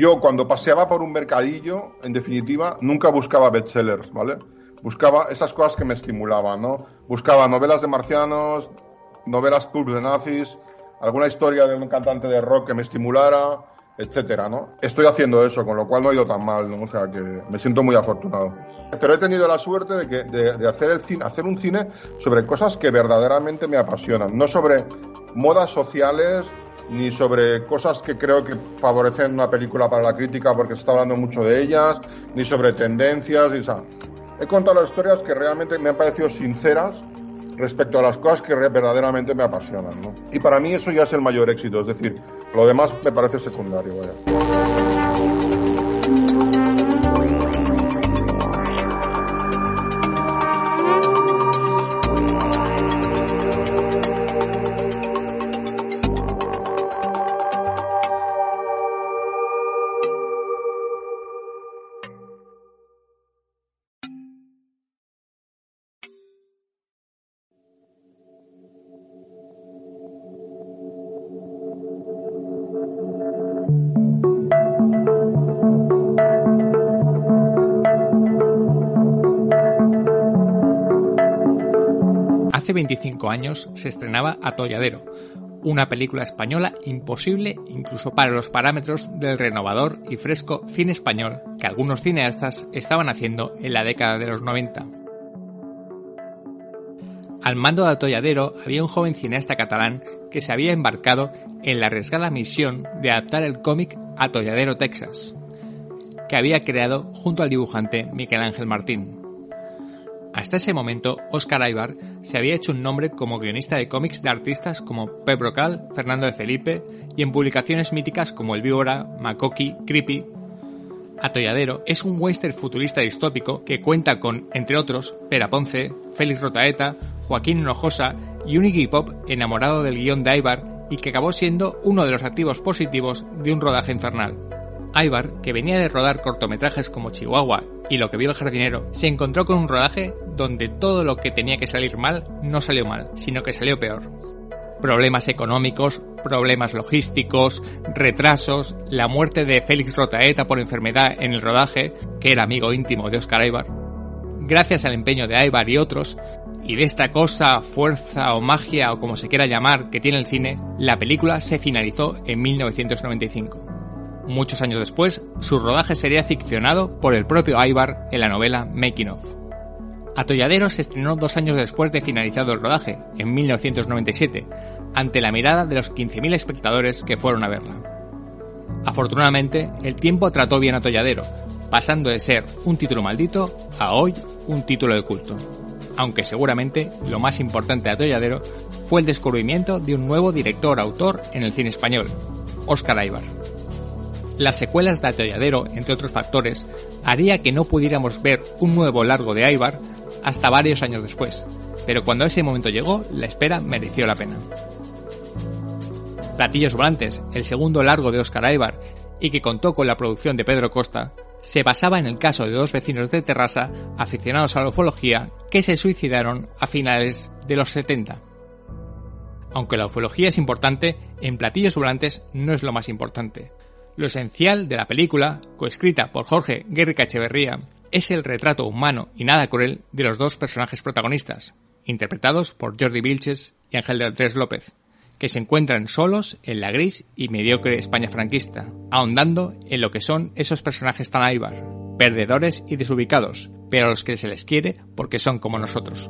Yo cuando paseaba por un mercadillo, en definitiva, nunca buscaba bestsellers, ¿vale? Buscaba esas cosas que me estimulaban, ¿no? Buscaba novelas de marcianos, novelas pulp de nazis, alguna historia de un cantante de rock que me estimulara, etcétera, ¿no? Estoy haciendo eso, con lo cual no ha ido tan mal, ¿no? O sea que me siento muy afortunado. Pero he tenido la suerte de, que, de, hacer, el cine, hacer un cine sobre cosas que verdaderamente me apasionan, no sobre modas sociales ni sobre cosas que creo que favorecen una película para la crítica porque se está hablando mucho de ellas, ni sobre tendencias, y, o he contado las historias que realmente me han parecido sinceras respecto a las cosas que verdaderamente me apasionan. ¿no? Y para mí eso ya es el mayor éxito, es decir, lo demás me parece secundario. Hace 25 años se estrenaba Atolladero, una película española imposible incluso para los parámetros del renovador y fresco cine español que algunos cineastas estaban haciendo en la década de los 90. Al mando de Atolladero había un joven cineasta catalán que se había embarcado en la arriesgada misión de adaptar el cómic Atolladero Texas, que había creado junto al dibujante Miguel Ángel Martín. Hasta ese momento, Oscar Aybar se había hecho un nombre como guionista de cómics de artistas como Pep Brocal, Fernando de Felipe y en publicaciones míticas como El Víbora, Makoki, Creepy. Atolladero es un western futurista distópico que cuenta con, entre otros, Pera Ponce, Félix Rotaeta, Joaquín Hinojosa y un Iggy Pop enamorado del guion de Aybar y que acabó siendo uno de los activos positivos de un rodaje infernal. Aybar, que venía de rodar cortometrajes como Chihuahua y Lo que vio el jardinero, se encontró con un rodaje donde todo lo que tenía que salir mal no salió mal, sino que salió peor. Problemas económicos, problemas logísticos, retrasos, la muerte de Félix Rotaeta por enfermedad en el rodaje, que era amigo íntimo de Oscar Aybar. Gracias al empeño de Aybar y otros, y de esta cosa, fuerza o magia o como se quiera llamar que tiene el cine, la película se finalizó en 1995. Muchos años después, su rodaje sería ficcionado por el propio Aybar en la novela Making of. Atolladero se estrenó dos años después de finalizado el rodaje, en 1997, ante la mirada de los 15.000 espectadores que fueron a verla. Afortunadamente, el tiempo trató bien a Atolladero, pasando de ser un título maldito a hoy un título de culto. Aunque seguramente lo más importante de Atolladero fue el descubrimiento de un nuevo director-autor en el cine español, Óscar Aybar. Las secuelas de Atolladero, entre otros factores, haría que no pudiéramos ver un nuevo largo de Aybar hasta varios años después, pero cuando ese momento llegó, la espera mereció la pena. Platillos Volantes, el segundo largo de Oscar Aybar, y que contó con la producción de Pedro Costa, se basaba en el caso de dos vecinos de Terrassa, aficionados a la ufología, que se suicidaron a finales de los 70. Aunque la ufología es importante, en Platillos Volantes no es lo más importante. Lo esencial de la película, coescrita por Jorge Guerrica Echeverría, es el retrato humano y nada cruel de los dos personajes protagonistas, interpretados por Jordi Vilches y Ángel de Andrés López, que se encuentran solos en la gris y mediocre España franquista, ahondando en lo que son esos personajes tan aibar, perdedores y desubicados, pero a los que se les quiere porque son como nosotros.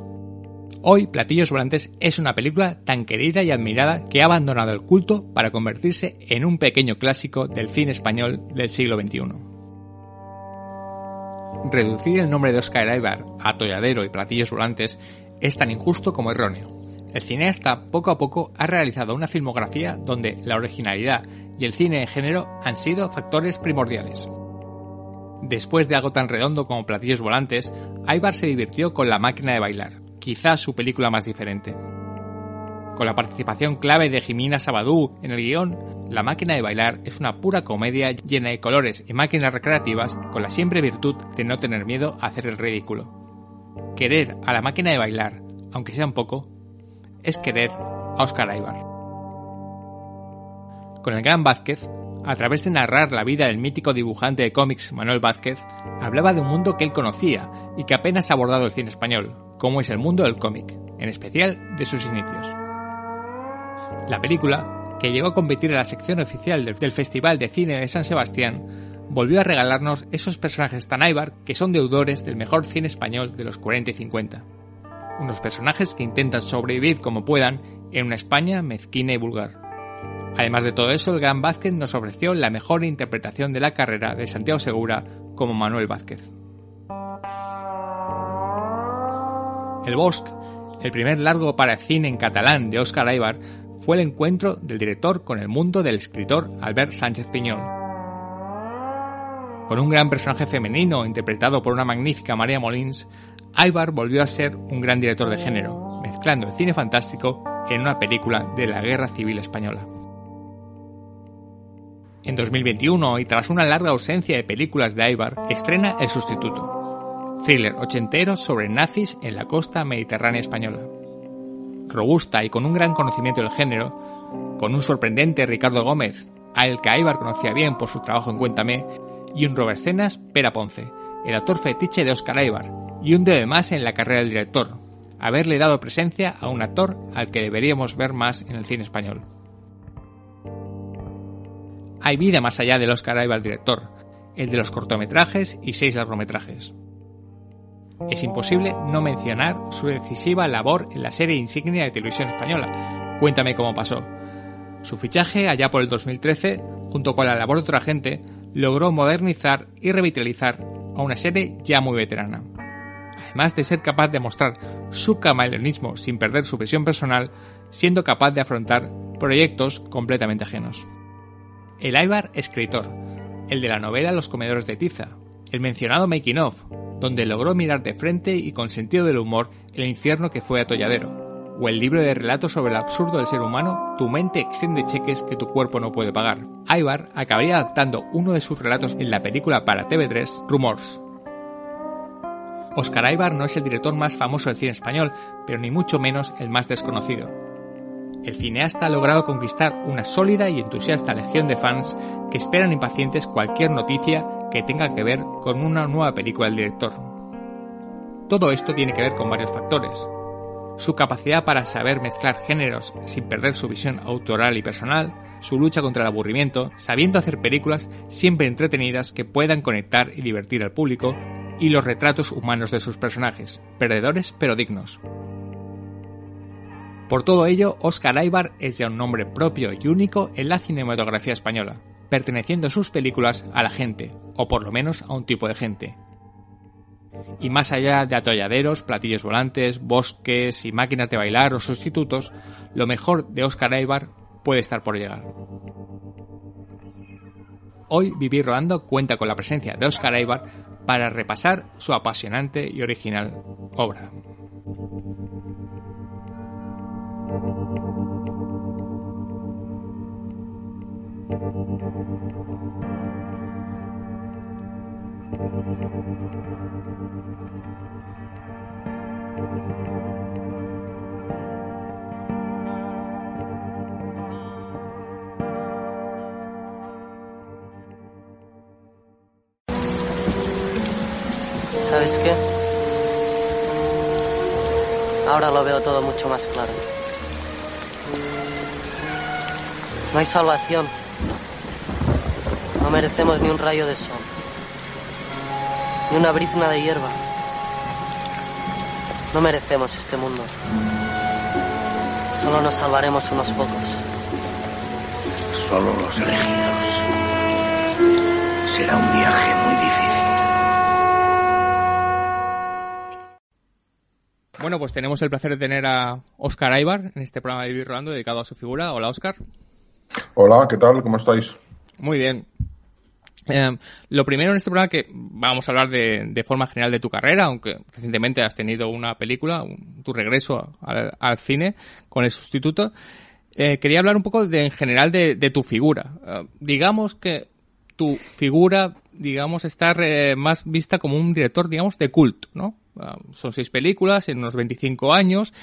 Hoy Platillos Volantes es una película tan querida y admirada que ha abandonado el culto para convertirse en un pequeño clásico del cine español del siglo XXI. Reducir el nombre de Oscar Aybar a Atolladero y Platillos Volantes es tan injusto como erróneo. El cineasta poco a poco ha realizado una filmografía donde la originalidad y el cine de género han sido factores primordiales. Después de algo tan redondo como Platillos Volantes, Aybar se divirtió con La máquina de bailar, quizás su película más diferente. Con la participación clave de Jimena Sabadú en el guion, La máquina de bailar es una pura comedia llena de colores y máquinas recreativas con la siempre virtud de no tener miedo a hacer el ridículo. Querer a la máquina de bailar, aunque sea un poco, es querer a Oscar Aybar. Con el gran Vázquez, a través de narrar la vida del mítico dibujante de cómics Manuel Vázquez, hablaba de un mundo que él conocía y que apenas ha abordado el cine español, como es el mundo del cómic, en especial de sus inicios. La película, que llegó a competir en la sección oficial del Festival de Cine de San Sebastián, volvió a regalarnos esos personajes tan Ibar que son deudores del mejor cine español de los 40 y 50. Unos personajes que intentan sobrevivir como puedan en una España mezquina y vulgar. Además de todo eso, el Gran Vázquez nos ofreció la mejor interpretación de la carrera de Santiago Segura como Manuel Vázquez. El Bosque, el primer largo para cine en catalán de Óscar Aybar, fue el encuentro del director con el mundo del escritor Albert Sánchez Piñón. Con un gran personaje femenino interpretado por una magnífica María Molins, Aybar volvió a ser un gran director de género, mezclando el cine fantástico en una película de la Guerra Civil Española. En 2021, y tras una larga ausencia de películas de Aybar, estrena El Sustituto, thriller ochentero sobre nazis en la costa mediterránea española. Robusta y con un gran conocimiento del género, con un sorprendente Ricardo Gómez, al que Aybar conocía bien por su trabajo en Cuéntame, y un Robert Cenas Pera Ponce, el actor fetiche de Oscar Aybar, y un de más en la carrera del director, haberle dado presencia a un actor al que deberíamos ver más en el cine español. Hay vida más allá del Oscar Aybar director, el de los cortometrajes y seis largometrajes. Es imposible no mencionar su decisiva labor en la serie insignia de televisión española, Cuéntame cómo pasó. Su fichaje, allá por el 2013, junto con la labor de otra gente, logró modernizar y revitalizar a una serie ya muy veterana. Además de ser capaz de mostrar su camaleonismo sin perder su visión personal, siendo capaz de afrontar proyectos completamente ajenos. El Aibar escritor, el de la novela Los comedores de tiza, el mencionado Making of, donde logró mirar de frente y con sentido del humor el infierno que fue atolladero, o el libro de relatos sobre el absurdo del ser humano, Tu mente extiende cheques que tu cuerpo no puede pagar. Ibar acabaría adaptando uno de sus relatos en la película para TV3, Rumors. Oscar Aibar no es el director más famoso del cine español, pero ni mucho menos el más desconocido. El cineasta ha logrado conquistar una sólida y entusiasta legión de fans que esperan impacientes cualquier noticia que tenga que ver con una nueva película del director. Todo esto tiene que ver con varios factores, su capacidad para saber mezclar géneros sin perder su visión autoral y personal, su lucha contra el aburrimiento, sabiendo hacer películas siempre entretenidas que puedan conectar y divertir al público, y los retratos humanos de sus personajes, perdedores pero dignos. Por todo ello, Oscar Aybar es ya un nombre propio y único en la cinematografía española, perteneciendo sus películas a la gente, o por lo menos a un tipo de gente, y más allá de atolladeros, platillos volantes, bosques y máquinas de bailar o sustitutos, lo mejor de Oscar Aybar puede estar por llegar. Hoy Vivir Rodando cuenta con la presencia de Oscar Aybar para repasar su apasionante y original obra. ¿Sabes qué? Ahora lo veo todo mucho más claro. No hay salvación. No merecemos ni un rayo de sol, ni una brizna de hierba. No merecemos este mundo. Solo nos salvaremos unos pocos. Solo los elegidos. Será un viaje muy difícil. Bueno, pues tenemos el placer de tener a Oscar Aybar en este programa de Vivir Rolando dedicado a su figura. Hola, Oscar. Hola, ¿qué tal? ¿Cómo estáis? Muy bien. Eh, lo primero en este programa que vamos a hablar de, forma general de tu carrera, aunque recientemente has tenido una película, tu regreso al, cine con el sustituto. Eh, quería hablar un poco de, en general de, tu figura. Eh, digamos que tu figura, digamos, está más vista como un director, digamos, de culto, ¿no? Ah, son seis películas en unos 25 años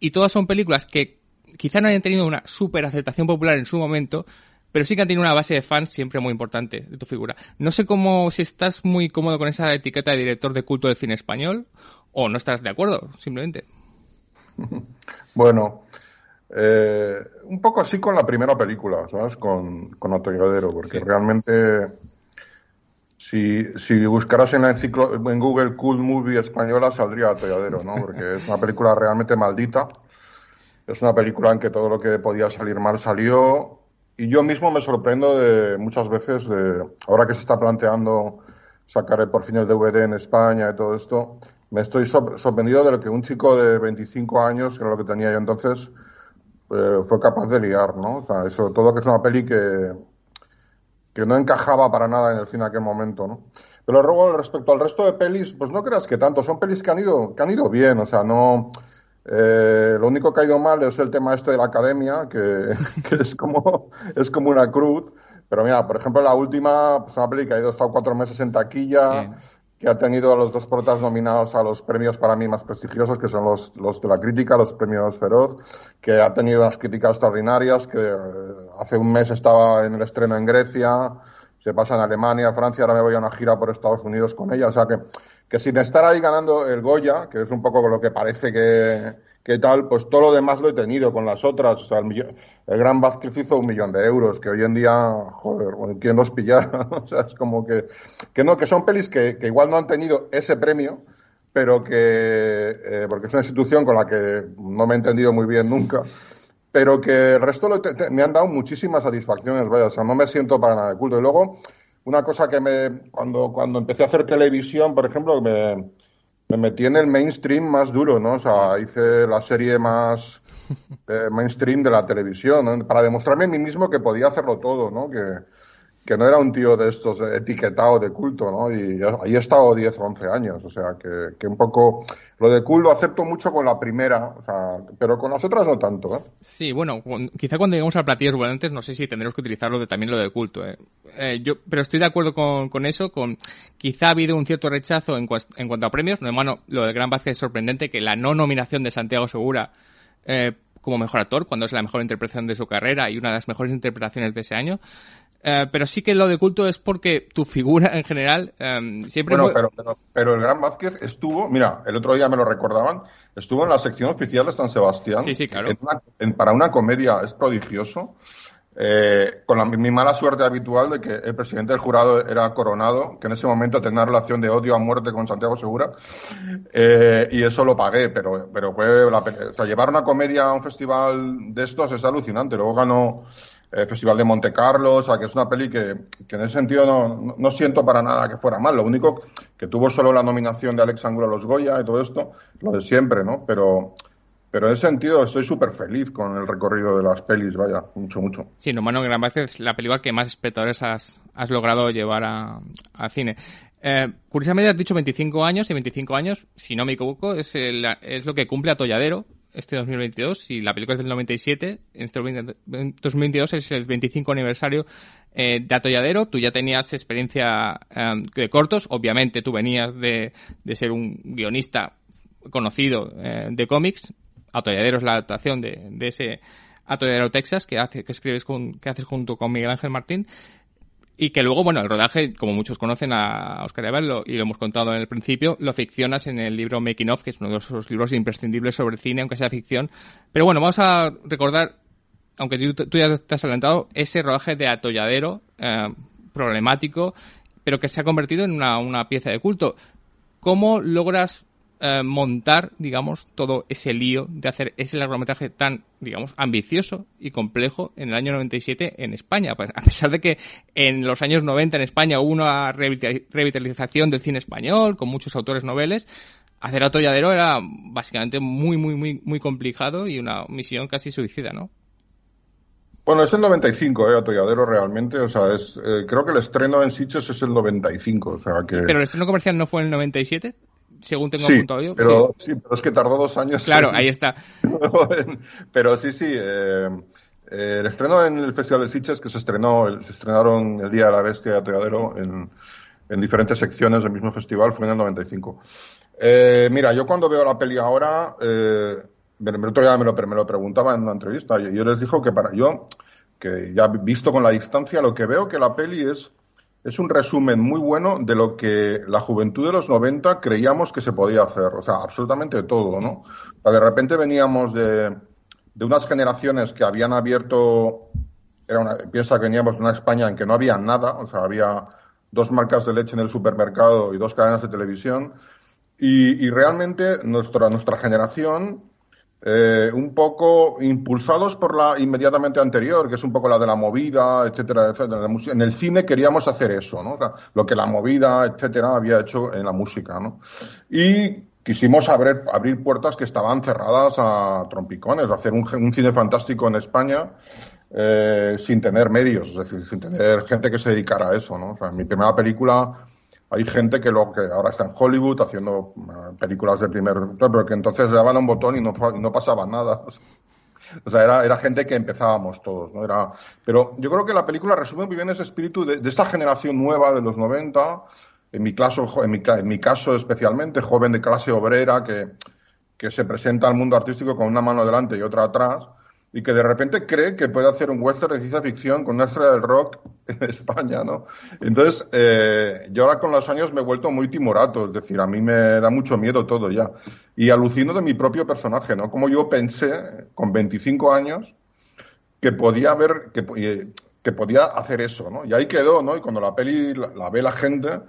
y todas son películas que quizá no hayan tenido una super aceptación popular en su momento, pero sí que han tenido una base de fans siempre muy importante de tu figura. No sé cómo, si estás muy cómodo con esa etiqueta de director de culto del cine español o no estás de acuerdo, simplemente. Bueno, eh, un poco así con la primera película, ¿sabes? Con, con Atolladero, porque realmente si, si buscaras en, la enciclo, en Google Cool Movie española saldría Atolladero, ¿no? Porque es una película realmente maldita. Es una película en que todo lo que podía salir mal salió. Y yo mismo me sorprendo de muchas veces de, ahora que se está planteando sacar por fin el DVD en España y todo esto, me estoy sorprendido de lo que un chico de 25 años, que era lo que tenía yo entonces, eh, fue capaz de liar, ¿no? O sea, sobre todo que es una peli que, que no encajaba para nada en el cine en aquel momento, ¿no? Pero luego, respecto al resto de pelis, pues no creas que tanto, son pelis que han ido, que han ido bien, o sea, no... Eh, lo único que ha ido mal es el tema este de la academia, que, es como es como una cruz. Pero mira, por ejemplo, la última, pues una peli que ha ido estado cuatro meses en taquilla, que ha tenido a los dos protas nominados a los premios para mí más prestigiosos, que son los, los de la crítica, los premios Feroz, que ha tenido unas críticas extraordinarias, que eh, hace un mes estaba en el estreno en Grecia, se pasa en Alemania, Francia, ahora me voy a una gira por Estados Unidos con ella, o sea que, que sin estar ahí ganando el Goya, que es un poco lo que parece que, ¿qué tal? Pues todo lo demás lo he tenido con las otras. O sea, el, Gran Vázquez hizo un millón de euros, que hoy en día, joder, ¿quién los pillara? o sea, es como que, que no, que son pelis que, que igual no han tenido ese premio, pero que, eh, porque es una institución con la que no me he entendido muy bien nunca, pero que el resto me han dado muchísimas satisfacciones, vaya, o sea, no me siento para nada de culto. Y luego, una cosa que me, cuando, cuando empecé a hacer televisión, por ejemplo, me, me metí en el mainstream más duro, ¿no? O sea, hice la serie más eh, mainstream de la televisión, ¿no? Para demostrarme a mí mismo que podía hacerlo todo, ¿no? Que, que no era un tío de estos etiquetados de culto, ¿no? Y ahí he estado 10 o 11 años, o sea, que, que un poco lo de culto lo acepto mucho con la primera, o sea, pero con las otras no tanto, ¿eh? Sí, bueno, quizá cuando lleguemos a platillos volantes no sé si tendremos que utilizarlo de, también lo de culto, ¿eh? eh yo, pero estoy de acuerdo con, con, eso, con quizá ha habido un cierto rechazo en, en cuanto a premios, no, hermano, lo de Gran Vázquez es sorprendente que la no nominación de Santiago Segura eh, como mejor actor, cuando es la mejor interpretación de su carrera y una de las mejores interpretaciones de ese año. Eh, pero sí que lo de culto es porque tu figura en general em, siempre... Bueno, pero, pero, el Gran Vázquez estuvo, mira, el otro día me lo recordaban, estuvo en la sección oficial de San Sebastián. Sí, sí, claro. para una comedia es prodigioso. Eh, con la, mi mala suerte habitual de que el presidente del jurado era Coronado, que en ese momento tenía una relación de odio a muerte con Santiago Segura, eh, y eso lo pagué, pero, pero fue la, o sea, llevar una comedia a un festival de estos es alucinante. Luego ganó el Festival de Monte Carlo, o sea, que es una peli que, que en ese sentido no, no, siento para nada que fuera mal. Lo único que tuvo solo la nominación de Alex Angulo a los Goya y todo esto, lo de siempre, ¿no? Pero, pero en ese sentido estoy súper feliz con el recorrido de las pelis, vaya, mucho, mucho. Sí, no, Mano Gran es la película que más espectadores has, has logrado llevar a, a cine. Eh, curiosamente has dicho 25 años y 25 años, si no me equivoco, es, el, es lo que cumple Atolladero, este 2022 y la película es del 97, en este 2022 es el 25 aniversario eh, de Atolladero. Tú ya tenías experiencia eh, de cortos, obviamente tú venías de, de ser un guionista conocido de cómics. Atolladero es la adaptación de, ese Atolladero Texas que hace que escribes con, que haces junto con Miguel Ángel Martín y que luego, bueno, el rodaje, como muchos conocen a Oscar Evans, y lo hemos contado en el principio, lo ficcionas en el libro Making of, que es uno de esos libros imprescindibles sobre cine, aunque sea ficción. Pero bueno, vamos a recordar, aunque tú, ya te has adelantado, ese rodaje de atolladero, eh, problemático, pero que se ha convertido en una, una pieza de culto. ¿Cómo logras eh, montar, digamos, todo ese lío de hacer ese largometraje tan, digamos, ambicioso y complejo en el año 97 en España. A pesar de que en los años 90 en España hubo una revitalización del cine español con muchos autores noveles, hacer atolladero era básicamente muy, muy, muy, muy complicado y una misión casi suicida, ¿no? Bueno, es el 95, ¿eh? Atolladero realmente, o sea, es, eh, creo que el estreno en Sitges es el 95, o sea que... ¿Pero el estreno comercial no fue en el 97? Según tengo sí, apuntado yo. Pero, sí. pero es que tardó dos años. Claro, ahí está. pero sí, sí. Eh, eh, el estreno en el Festival de Sitges, que se estrenó, se estrenaron el Día de la Bestia de Atolladero en, en diferentes secciones del mismo festival, fue en el 95. Eh, mira, yo cuando veo la peli ahora, eh, me, me, me, lo, me lo preguntaba en una entrevista, y yo les dijo que para yo que ya visto con la distancia, lo que veo que la peli es, es un resumen muy bueno de lo que la juventud de los 90 creíamos que se podía hacer. O sea, absolutamente todo, ¿no? O sea, de repente veníamos de, de unas generaciones que habían abierto, era una, piensa que veníamos de una España en que no había nada, o sea, había dos marcas de leche en el supermercado y dos cadenas de televisión. Y, y realmente nuestra, nuestra generación, eh, un poco impulsados por la inmediatamente anterior, que es un poco la de la movida, etcétera, etcétera. En el cine queríamos hacer eso, ¿no? Lo que la movida, etcétera, había hecho en la música, ¿no? Y quisimos abrir, abrir puertas que estaban cerradas a trompicones, hacer un, cine fantástico en España eh, sin tener medios, es decir, sin tener gente que se dedicara a eso, ¿no? O sea, mi primera película hay gente que, lo, que ahora está en Hollywood haciendo uh, películas de primer, pero que entonces le daban un botón y no, no pasaba nada. O sea, era, era gente que empezábamos todos, ¿no? Era, pero yo creo que la película resume muy bien ese espíritu de, de esta generación nueva de los 90, en mi, caso, en, mi, en mi caso especialmente, joven de clase obrera que, que se presenta al mundo artístico con una mano delante y otra atrás, y que de repente cree que puede hacer un western de ciencia ficción con una estrella del rock en España, ¿no? Entonces, eh, yo ahora con los años me he vuelto muy timorato, es decir, a mí me da mucho miedo todo ya. Y alucino de mi propio personaje, ¿no? Como yo pensé con 25 años que podía haber, que, que podía hacer eso, ¿no? Y ahí quedó, ¿no? Y cuando la peli la ve la gente,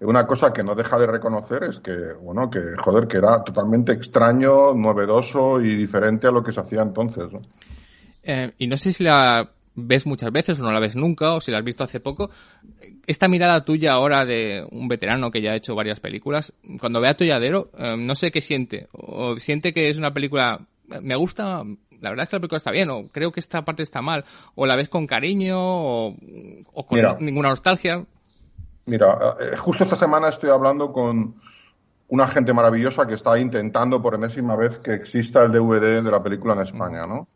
una cosa que no deja de reconocer es que, bueno, que, joder, que era totalmente extraño, novedoso y diferente a lo que se hacía entonces, ¿no? Eh, y no sé si la ves muchas veces o no la ves nunca o si la has visto hace poco. Esta mirada tuya ahora de un veterano que ya ha hecho varias películas, cuando ve a Tolladero, eh, no sé qué siente. O siente que es una película, me gusta, la verdad es que la película está bien, o creo que esta parte está mal, o la ves con cariño, o, o con Mira. ninguna nostalgia. Mira, eh, justo esta semana estoy hablando con una gente maravillosa que está intentando por enésima vez que exista el DVD de la película en España, ¿no?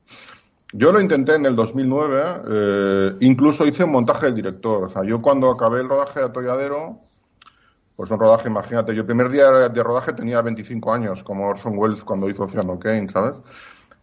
Yo lo intenté en el 2009, eh, incluso hice un montaje del director. O sea, yo cuando acabé el rodaje de Atolladero, pues un rodaje, imagínate, yo el primer día de rodaje tenía 25 años, como Orson Welles cuando hizo Ciudadano Kane, ¿sabes?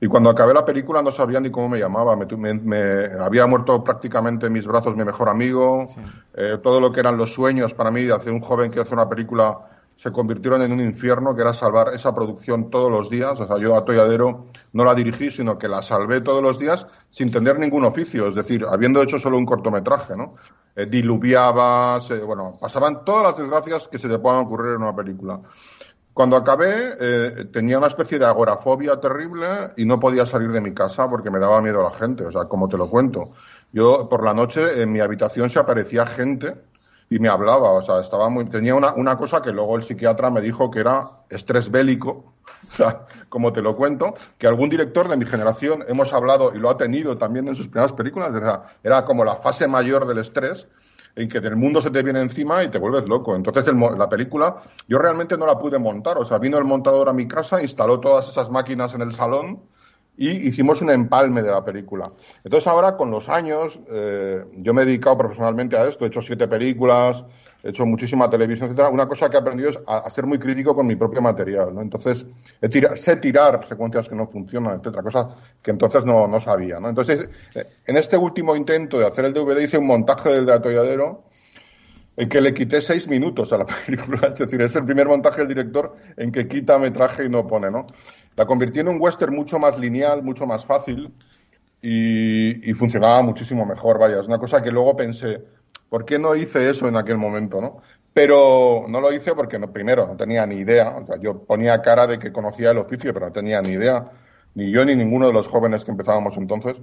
Y cuando acabé la película no sabía ni cómo me llamaba. Me, me, me había muerto prácticamente en mis brazos mi mejor amigo. Sí. Eh, todo lo que eran los sueños para mí de hacer un joven que hace una película se convirtieron en un infierno, que era salvar esa producción todos los días. O sea, yo a Tolladero no la dirigí, sino que la salvé todos los días sin tener ningún oficio. Es decir, habiendo hecho solo un cortometraje, ¿no? Eh, diluviaba, se, bueno, pasaban todas las desgracias que se te puedan ocurrir en una película. Cuando acabé, eh, tenía una especie de agorafobia terrible y no podía salir de mi casa porque me daba miedo a la gente. O sea, como te lo cuento. Yo, por la noche, en mi habitación se aparecía gente y me hablaba. O sea, estaba muy, tenía una, una cosa que luego el psiquiatra me dijo que era estrés bélico. O sea, como te lo cuento, que algún director de mi generación hemos hablado y lo ha tenido también en sus primeras películas. O sea, era como la fase mayor del estrés en que el mundo se te viene encima y te vuelves loco. Entonces la película yo realmente no la pude montar, o sea, vino el montador a mi casa, instaló todas esas máquinas en el salón y hicimos un empalme de la película. Entonces ahora con los años eh, yo me he dedicado profesionalmente a esto, he hecho siete películas, he hecho muchísima televisión, etcétera. Una cosa que he aprendido es a, ser muy crítico con mi propio material, ¿no? Entonces, tira, sé tirar secuencias que no funcionan, etcétera, cosas que entonces no, no sabía, ¿no? Entonces, en este último intento de hacer el DVD hice un montaje del de Atolladero en que le quité seis minutos a la película, es decir, es el primer montaje del director en que quita metraje y no pone, ¿no? La convirtió en un western mucho más lineal, mucho más fácil y, y funcionaba muchísimo mejor, vaya, es una cosa que luego pensé, ¿Por qué no hice eso en aquel momento, no? Pero no lo hice porque, primero, no tenía ni idea. O sea, yo ponía cara de que conocía el oficio, pero no tenía ni idea. Ni yo ni ninguno de los jóvenes que empezábamos entonces.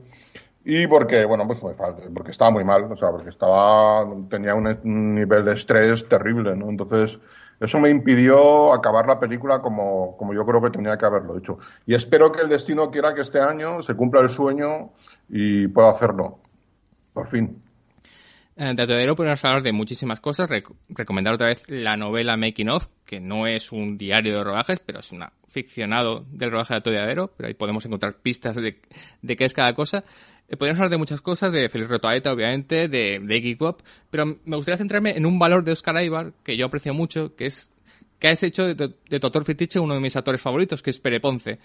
Y porque, bueno, pues porque estaba muy mal. O sea, porque estaba, tenía un nivel de estrés terrible, ¿no? Entonces, eso me impidió acabar la película como, como yo creo que tenía que haberlo hecho. Y espero que el destino quiera que este año se cumpla el sueño y pueda hacerlo. Por fin. De Atolladero podemos hablar de muchísimas cosas. Rec recomendar otra vez la novela Making of, que no es un diario de rodajes, pero es un ficcionado del rodaje de Atolladero, pero ahí podemos encontrar pistas de, de qué es cada cosa. Eh, podríamos hablar de muchas cosas, de Félix Rotaeta, obviamente, de, de Iggy Pop, pero me gustaría centrarme en un valor de Oscar Aibar, que yo aprecio mucho, que es que has hecho de, de Doctor Fetiche uno de mis actores favoritos, que es Pere Ponce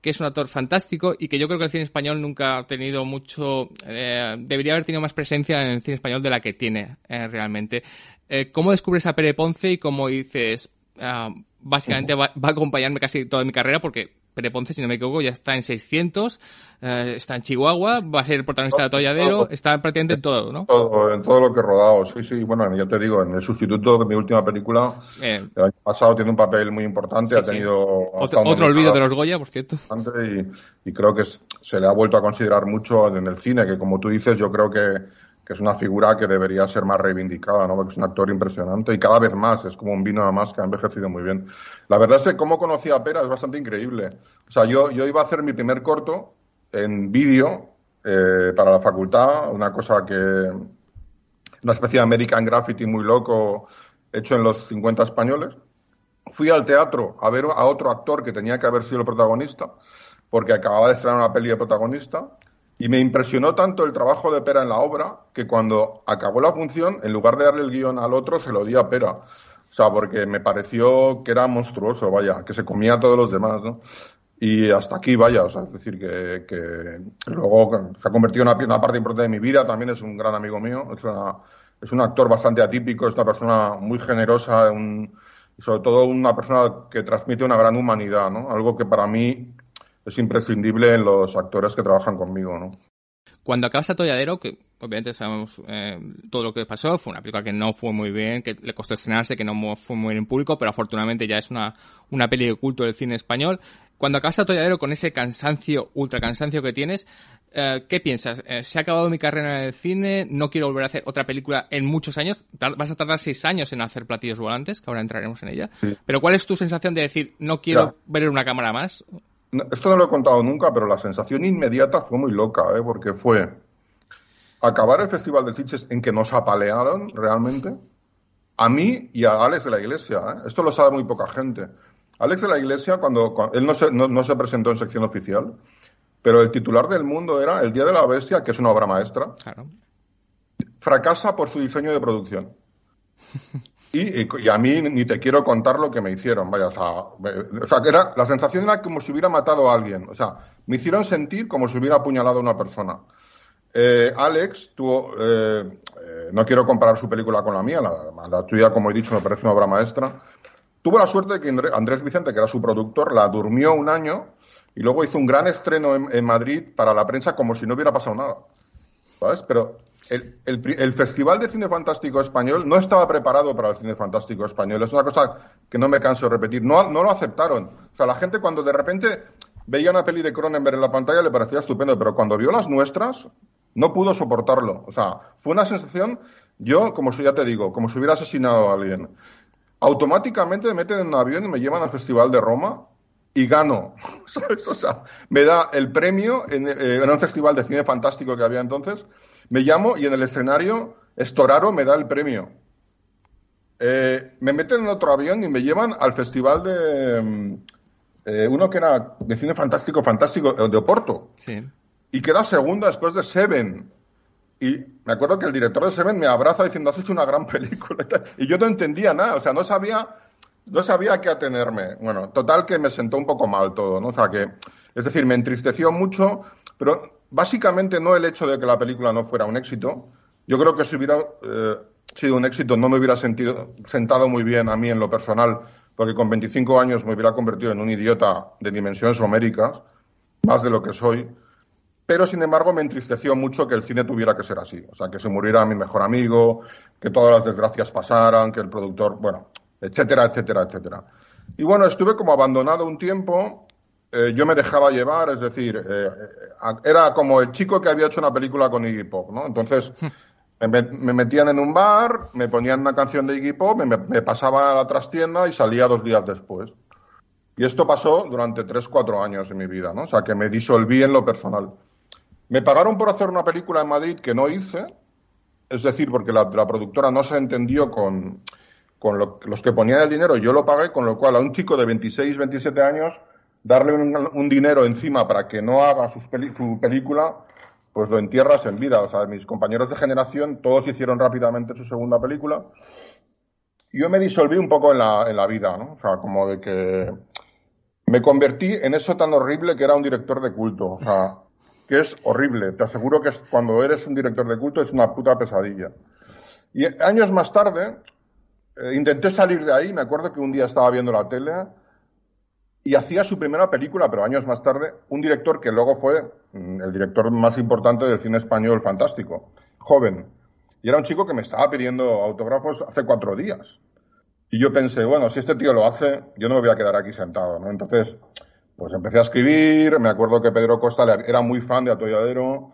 que es un actor fantástico y que yo creo que el cine español nunca ha tenido mucho, eh, debería haber tenido más presencia en el cine español de la que tiene eh, realmente. Eh, ¿Cómo descubres a Pere Ponce y cómo dices, ah, básicamente va, va, a acompañarme casi toda mi carrera porque Pere Ponce, si no me equivoco, ya está en 600, eh, está en Chihuahua, va a ser el protagonista de Atolladero, está prácticamente en todo, ¿no? Todo, en todo lo que he rodado, sí, sí. Bueno, ya te digo, en El Sustituto, de mi última película, eh, el año pasado tiene un papel muy importante, sí, ha tenido... Sí. Otro, otro olvido de los Goya, por cierto. Y, y creo que se le ha vuelto a considerar mucho en el cine, que como tú dices, yo creo que que es una figura que debería ser más reivindicada, ¿no? Porque es un actor impresionante y cada vez más, es como un vino además que ha envejecido muy bien. La verdad es que cómo conocí a Pera es bastante increíble. O sea, yo, iba a hacer mi primer corto en vídeo eh, para la facultad, una cosa que. una especie de American Graffiti muy loco hecho en los 50 españoles. Fui al teatro a ver a otro actor que tenía que haber sido el protagonista, porque acababa de estrenar una peli de protagonista y me impresionó tanto el trabajo de Pera en la obra que cuando acabó la función, en lugar de darle el guion al otro, se lo di a Pera. O sea, porque me pareció que era monstruoso, vaya, que se comía a todos los demás, ¿no? Y hasta aquí, vaya, o sea, es decir, que, que luego se ha convertido en una, una, parte importante de mi vida, también es un gran amigo mío, es, una, es un actor bastante atípico, es una persona muy generosa, un, y sobre todo una persona que transmite una gran humanidad, ¿no? Algo que para mí es imprescindible en los actores que trabajan conmigo, ¿no? Cuando acabas Atolladero, que obviamente sabemos eh, todo lo que pasó, fue una película que no fue muy bien, que le costó estrenarse, que no fue muy bien en público, pero afortunadamente ya es una, una peli de culto del cine español. Cuando acabas Atolladero con ese cansancio, ultra cansancio que tienes, eh, ¿qué piensas? Eh, ¿Se ha acabado mi carrera en el cine? ¿No quiero volver a hacer otra película en muchos años? Vas a tardar seis años en hacer Platillos Volantes, que ahora entraremos en ella. Sí. Pero ¿cuál es tu sensación de decir, no quiero ya. ver una cámara más? Esto no lo he contado nunca, pero la sensación inmediata fue muy loca, ¿eh? porque fue acabar el Festival de Sitges en que nos apalearon realmente, a mí y a Alex de la Iglesia. ¿eh? Esto lo sabe muy poca gente. Alex de la Iglesia, cuando, cuando él no se, no, no se, presentó en sección oficial, pero el titular del mundo era El Día de la Bestia, que es una obra maestra, claro. fracasa por su diseño de producción. Y, a mí ni te quiero contar lo que me hicieron, vaya, o sea, era, la sensación era como si hubiera matado a alguien, o sea, me hicieron sentir como si hubiera apuñalado a una persona. Eh, Alex tuvo, eh, eh, no quiero comparar su película con la mía, la, la, tuya, como he dicho, me parece una obra maestra. Tuvo la suerte de que Andrés Vicente, que era su productor, la durmió un año y luego hizo un gran estreno en, en Madrid para la prensa como si no hubiera pasado nada. ¿Sabes? Pero el, el, el, Festival de Cine Fantástico Español no estaba preparado para el cine fantástico español. Es una cosa que no me canso de repetir. No, no lo aceptaron. O sea, la gente cuando de repente veía una peli de Cronenberg en la pantalla le parecía estupendo, pero cuando vio las nuestras no pudo soportarlo. O sea, fue una sensación, yo, como ya te digo, como si hubiera asesinado a alguien. Automáticamente me meten en un avión y me llevan al Festival de Roma y gano. ¿Sabes? O sea, me da el premio en, eh, en un festival de cine fantástico que había entonces me llamo y en el escenario Estoraro me da el premio. Eh, me meten en otro avión y me llevan al festival de eh, uno que era de cine fantástico, fantástico, de Oporto. Sí. Y queda segunda después de Seven. Y me acuerdo que el director de Seven me abraza diciendo, has hecho una gran película. Y yo no entendía nada, o sea, no sabía, no sabía a qué atenerme. Bueno, total que me sentó un poco mal todo, ¿no? O sea, que, es decir, me entristeció mucho, pero básicamente no el hecho de que la película no fuera un éxito. Yo creo que si hubiera eh, sido un éxito no me hubiera sentido, sentado muy bien a mí en lo personal, porque con 25 años me hubiera convertido en un idiota de dimensiones homéricas, más de lo que soy. Pero, sin embargo, me entristeció mucho que el cine tuviera que ser así. O sea, que se muriera mi mejor amigo, que todas las desgracias pasaran, que el productor, bueno, etcétera, etcétera, etcétera. Y bueno, estuve como abandonado un tiempo eh, yo me dejaba llevar, es decir, eh, era como el chico que había hecho una película con Iggy Pop, ¿no? Entonces, me, me, metían en un bar, me ponían una canción de Iggy Pop, me, me pasaban a la trastienda y salía dos días después. Y esto pasó durante tres, cuatro años en mi vida, ¿no? O sea, que me disolví en lo personal. Me pagaron por hacer una película en Madrid que no hice, es decir, porque la, la productora no se entendió con, con lo, los que ponían el dinero, yo lo pagué, con lo cual a un chico de 26, 27 años darle un, dinero encima para que no haga su película, pues lo entierras en vida. O sea, mis compañeros de generación todos hicieron rápidamente su segunda película. Yo me disolví un poco en la, en la vida, ¿no? O sea, como de que me convertí en eso tan horrible que era un director de culto. O sea, que es horrible. Te aseguro que cuando eres un director de culto es una puta pesadilla. Y años más tarde, eh, intenté salir de ahí. Me acuerdo que un día estaba viendo la tele y hacía su primera película, pero años más tarde, un director que luego fue mm, el director más importante del cine español fantástico, joven. Y era un chico que me estaba pidiendo autógrafos hace cuatro días. Y yo pensé, bueno, si este tío lo hace, yo no me voy a quedar aquí sentado, ¿no? Entonces, pues empecé a escribir, me acuerdo que Pedro Costa era muy fan de Atolladero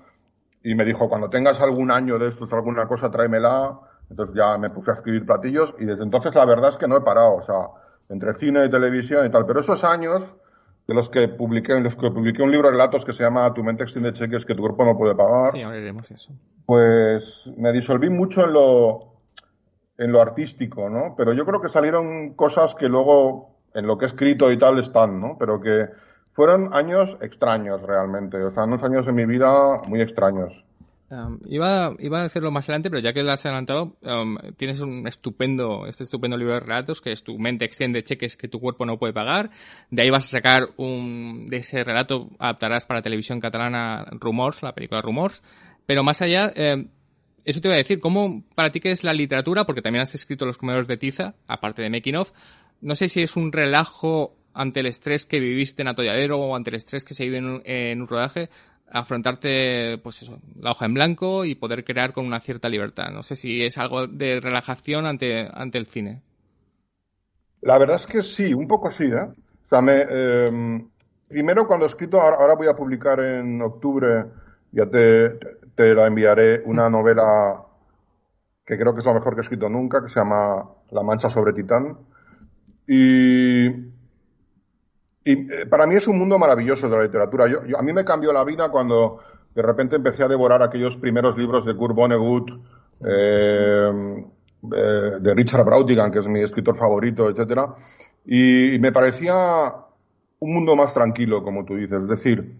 y me dijo, cuando tengas algún año de estos, alguna cosa, tráemela. Entonces ya me puse a escribir platillos y desde entonces la verdad es que no he parado, o sea, entre cine y televisión y tal. Pero esos años de los que publiqué, en los que publiqué un libro de relatos que se llama Tu mente extiende cheques que tu cuerpo no puede pagar. Sí, ahora eso. Pues me disolví mucho en lo, en lo artístico, ¿no? Pero yo creo que salieron cosas que luego en lo que he escrito y tal están, ¿no? Pero que fueron años extraños realmente, o sea, unos años en mi vida muy extraños. Um, iba, iba a decirlo más adelante, pero ya que lo has adelantado, um, tienes un estupendo, este estupendo libro de relatos que es tu mente extiende cheques que tu cuerpo no puede pagar. De ahí vas a sacar un, de ese relato adaptarás para televisión catalana Rumors, la película Rumors. Pero más allá, eh, eso te iba a decir, ¿cómo para ti qué es la literatura? Porque también has escrito Los comedores de tiza, aparte de Making of. No sé si es un relajo ante el estrés que viviste en Atolladero o ante el estrés que se vive en un, rodaje, afrontarte, pues eso, la hoja en blanco y poder crear con una cierta libertad. No sé si es algo de relajación ante, ante el cine. La verdad es que sí, un poco sí, ¿eh? Em, primero cuando he escrito, ahora, voy a publicar en octubre, ya te, te la enviaré, una novela que creo que es lo mejor que he escrito nunca, que se llama La Mancha sobre Titán. Y, y eh, para mí es un mundo maravilloso de la literatura. Yo, a mí me cambió la vida cuando de repente empecé a devorar aquellos primeros libros de Kurt Vonnegut, eh, eh, de Richard Brautigan, que es mi escritor favorito, etcétera, y me parecía un mundo más tranquilo, como tú dices. Es decir,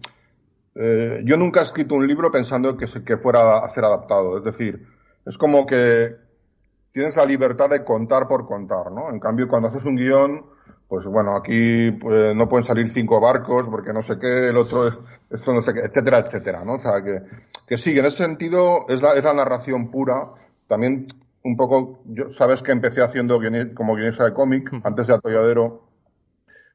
yo nunca he escrito un libro pensando que, que fuera a ser adaptado. Es decir, es como que tienes la libertad de contar por contar, ¿no? En cambio, cuando haces un guion, pues bueno, aquí pues, no pueden salir cinco barcos porque no sé qué, el otro, esto no sé qué, etcétera, etcétera, ¿no? O sea, que, que sí, en ese sentido es la, es la narración pura. También un poco, yo, sabes que empecé haciendo como guionista de cómic, antes de Atolladero,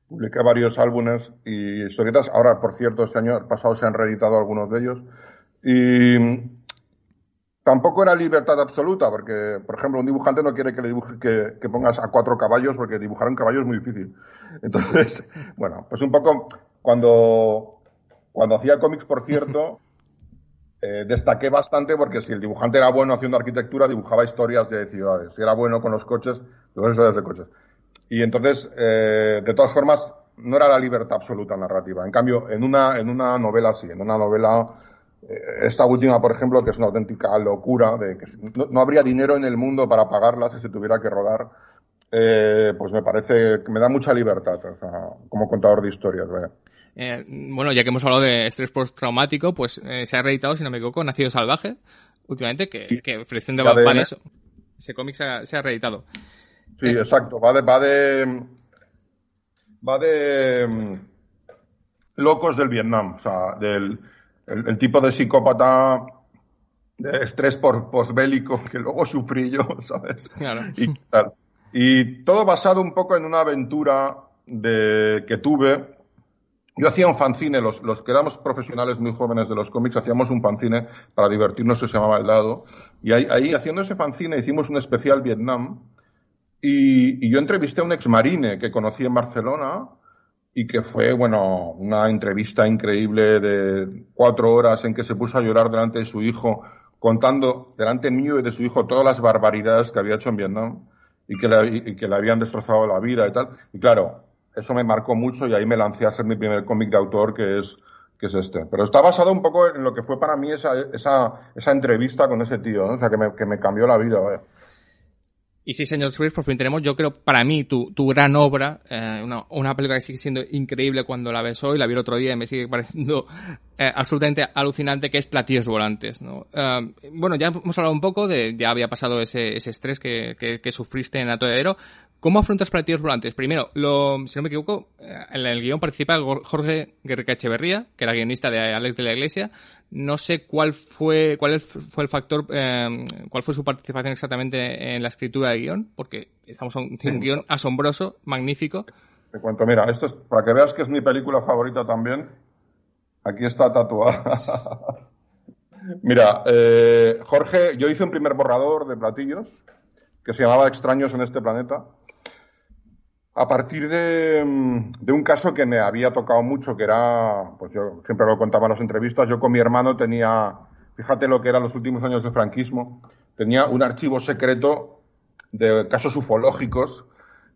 publiqué varios álbumes y historietas. Ahora, por cierto, este año pasado se han reeditado algunos de ellos. Y tampoco era libertad absoluta, porque, por ejemplo, un dibujante no quiere que le dibuje, que, pongas a cuatro caballos, porque dibujar un caballo es muy difícil. Entonces, bueno, pues un poco cuando, cuando hacía cómics, por cierto, eh, destaqué bastante porque si el dibujante era bueno haciendo arquitectura, dibujaba historias de ciudades. Si era bueno con los coches, dibujaba historias de coches. Y entonces, eh, de todas formas, no era la libertad absoluta narrativa. En cambio, en una, en una novela sí, en una novela, esta última, por ejemplo, que es una auténtica locura, de que no, habría dinero en el mundo para pagarla si se tuviera que rodar, eh, pues me parece que me da mucha libertad como contador de historias. bueno, ya que hemos hablado de estrés postraumático, pues se ha reeditado, si no me equivoco, Nacido Salvaje, últimamente, que, que pretende va, eso. Ese cómic se ha reeditado. Sí, exacto. Va de, va de, va de mm, locos del Vietnam, o sea, del el, tipo de psicópata de estrés por postbélico que luego sufrí yo, ¿sabes? Claro. Y, y todo basado un poco en una aventura de, que tuve. Yo hacía un fanzine, los, los que éramos profesionales muy jóvenes de los cómics, hacíamos un fanzine para divertirnos, se llamaba El Dado. Y ahí, ahí haciendo ese fanzine hicimos un especial Vietnam y, yo entrevisté a un ex marine que conocí en Barcelona y que fue, bueno, una entrevista increíble de cuatro horas en que se puso a llorar delante de su hijo, contando delante mío y de su hijo todas las barbaridades que había hecho en Vietnam y que le, que le habían destrozado la vida y tal. Y claro, eso me marcó mucho y ahí me lancé a hacer mi primer cómic de autor que es que es este. Pero está basado un poco en lo que fue para mí esa, esa, esa entrevista con ese tío, ¿no? o sea, que me, que me cambió la vida. Y seis años después, por fin tenemos, yo creo, para mí, tu, gran obra, eh, una, película que sigue siendo increíble cuando la ves hoy, la vi el otro día y me sigue pareciendo eh, absolutamente alucinante, que es Platillos Volantes. ¿no? Eh, bueno, ya hemos hablado un poco de, ya había pasado ese, ese estrés que, que, que sufriste en Atolladero. ¿Cómo afrontas platillos volantes? Primero, si no me equivoco, en el guion participa Jorge Guerrica Echeverría, que era guionista de Alex de la Iglesia. No sé cuál fue, cuál fue el factor, eh, cuál fue su participación exactamente en la escritura del guion, porque estamos en un guion asombroso, magnífico. Te cuento, mira, esto es para que veas que es mi película favorita también. Aquí está tatuada. mira, eh, Jorge, yo hice un primer borrador de platillos que se llamaba Extraños en este planeta a partir de, mm, de, un caso que me había tocado mucho, que era, pues yo siempre lo contaba en las entrevistas, yo con mi hermano tenía, fíjate lo que eran los últimos años del franquismo, tenía un archivo secreto de casos ufológicos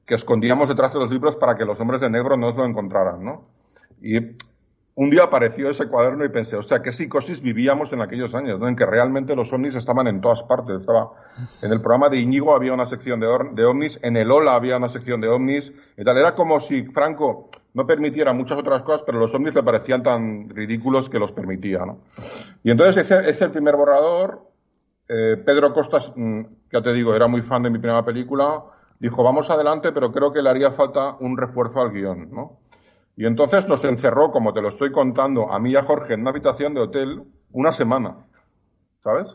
que escondíamos detrás de los libros para que los hombres de negro no lo encontraran, ¿no? Y un día apareció ese cuaderno y pensé, o sea, qué psicosis vivíamos en aquellos años, ¿no? En que realmente los ovnis estaban en todas partes. Estaba en el programa de Íñigo había una sección de, de ovnis, en el Ola había una sección de ovnis y tal. Era como si Franco no permitiera muchas otras cosas, pero los ovnis le parecían tan ridículos que los permitía, ¿no? Y entonces ese es el primer borrador. Eh, Pedro Costas, mm, ya te digo, era muy fan de mi primera película, dijo, vamos adelante, pero creo que le haría falta un refuerzo al guion, ¿no? Y entonces nos encerró, como te lo estoy contando, a mí y a Jorge en una habitación de hotel una semana. ¿Sabes?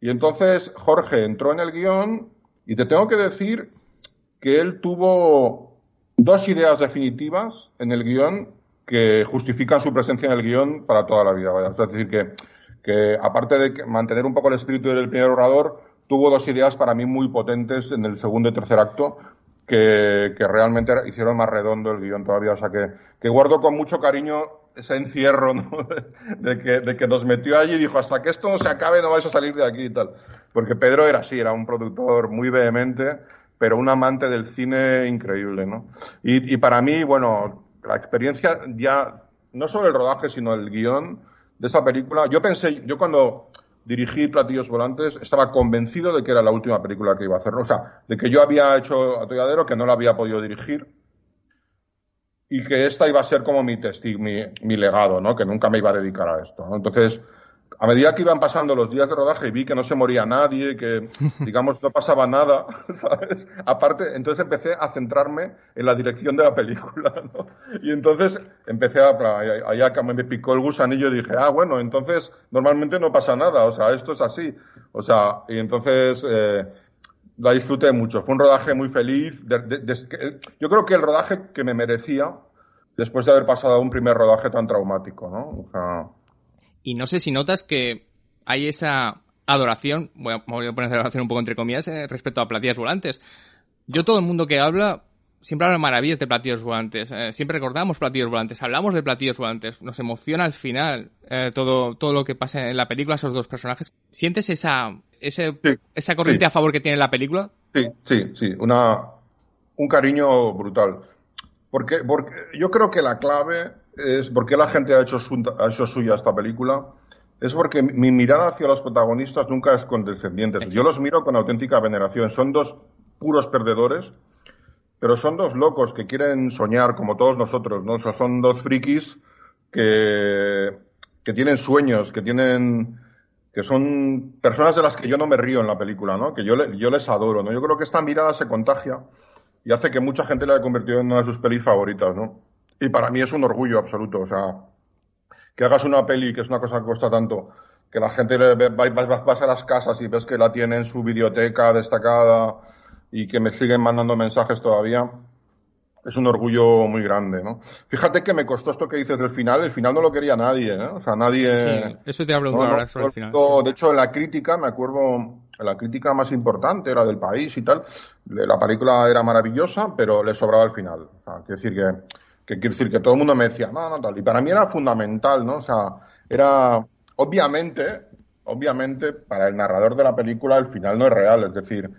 Y entonces Jorge entró en el guion y te tengo que decir que él tuvo dos ideas definitivas en el guion que justifican su presencia en el guion para toda la vida. Es decir, que, que aparte de mantener un poco el espíritu del primer orador, tuvo dos ideas para mí muy potentes en el segundo y tercer acto que, que, realmente hicieron más redondo el guion todavía. O sea, que, que guardo con mucho cariño ese encierro ¿no? de, que, de que nos metió allí y dijo, hasta que esto no se acabe no vais a salir de aquí y tal. Porque Pedro era así, era un productor muy vehemente, pero un amante del cine increíble, ¿no? Y, y para mí, bueno, la experiencia ya, no solo el rodaje, sino el guion de esa película, yo pensé, yo cuando dirigí Platillos Volantes, estaba convencido de que era la última película que iba a hacer. O sea, de que yo había hecho Atolladero, que no la había podido dirigir, y que esta iba a ser como mi testigo, mi, mi legado, ¿no? Que nunca me iba a dedicar a esto. ¿no? Entonces, a medida que iban pasando los días de rodaje y vi que no se moría nadie, que, digamos, no pasaba nada, ¿sabes? Aparte, entonces empecé a centrarme en la dirección de la película, ¿no? Y entonces empecé a, allá que me picó el gusanillo y dije, ah, bueno, entonces normalmente no pasa nada, o sea, esto es así. O sea, y entonces, eh, la disfruté mucho. Fue un rodaje muy feliz. De, de, de, yo creo que el rodaje que me merecía después de haber pasado un primer rodaje tan traumático, ¿no? O sea, y no sé si notas que hay esa adoración, voy a, voy a poner adoración un poco entre comillas, eh, respecto a platillas volantes. Yo todo el mundo que habla siempre habla maravillas de platillos volantes. Eh, siempre recordamos platillos volantes, hablamos de platillos volantes. Nos emociona al final eh, todo, todo lo que pasa en la película, esos dos personajes. ¿Sientes esa, ese, Sí, esa corriente sí. a favor que tiene la película? Sí, sí, sí, una, un cariño brutal. Porque, porque yo creo que la clave es por qué la gente ha hecho, su, ha hecho suya esta película. Es porque mi mirada hacia los protagonistas nunca es condescendiente. Yo los miro con auténtica veneración. Son dos puros perdedores, pero son dos locos que quieren soñar como todos nosotros, ¿no? O sea, son dos frikis que, que tienen sueños, que tienen, que son personas de las que yo no me río en la película, ¿no? Que yo, le, yo les adoro, ¿no? Yo creo que esta mirada se contagia y hace que mucha gente la haya convertido en una de sus pelis favoritas, ¿no? Y para mí es un orgullo absoluto, o sea, que hagas una peli que es una cosa que cuesta tanto, que la gente le ve, vas, vas, vas a las casas y ves que la tiene en su biblioteca destacada y que me siguen mandando mensajes todavía, es un orgullo muy grande, ¿no? Fíjate que me costó esto que dices del final, el final no lo quería nadie, ¿eh? O sea, nadie... Sí, eso te hablo no, ahora no, sobre el final. no, sí. De hecho, en la crítica, me acuerdo, la crítica más importante era del país y tal, la película era maravillosa, pero le sobraba el final. O sea, quiero decir que, que quiero decir que todo el mundo me decía, no, no, tal. Y para mí era fundamental, ¿no? O sea, era, obviamente, obviamente, para el narrador de la película el final no es real, es decir,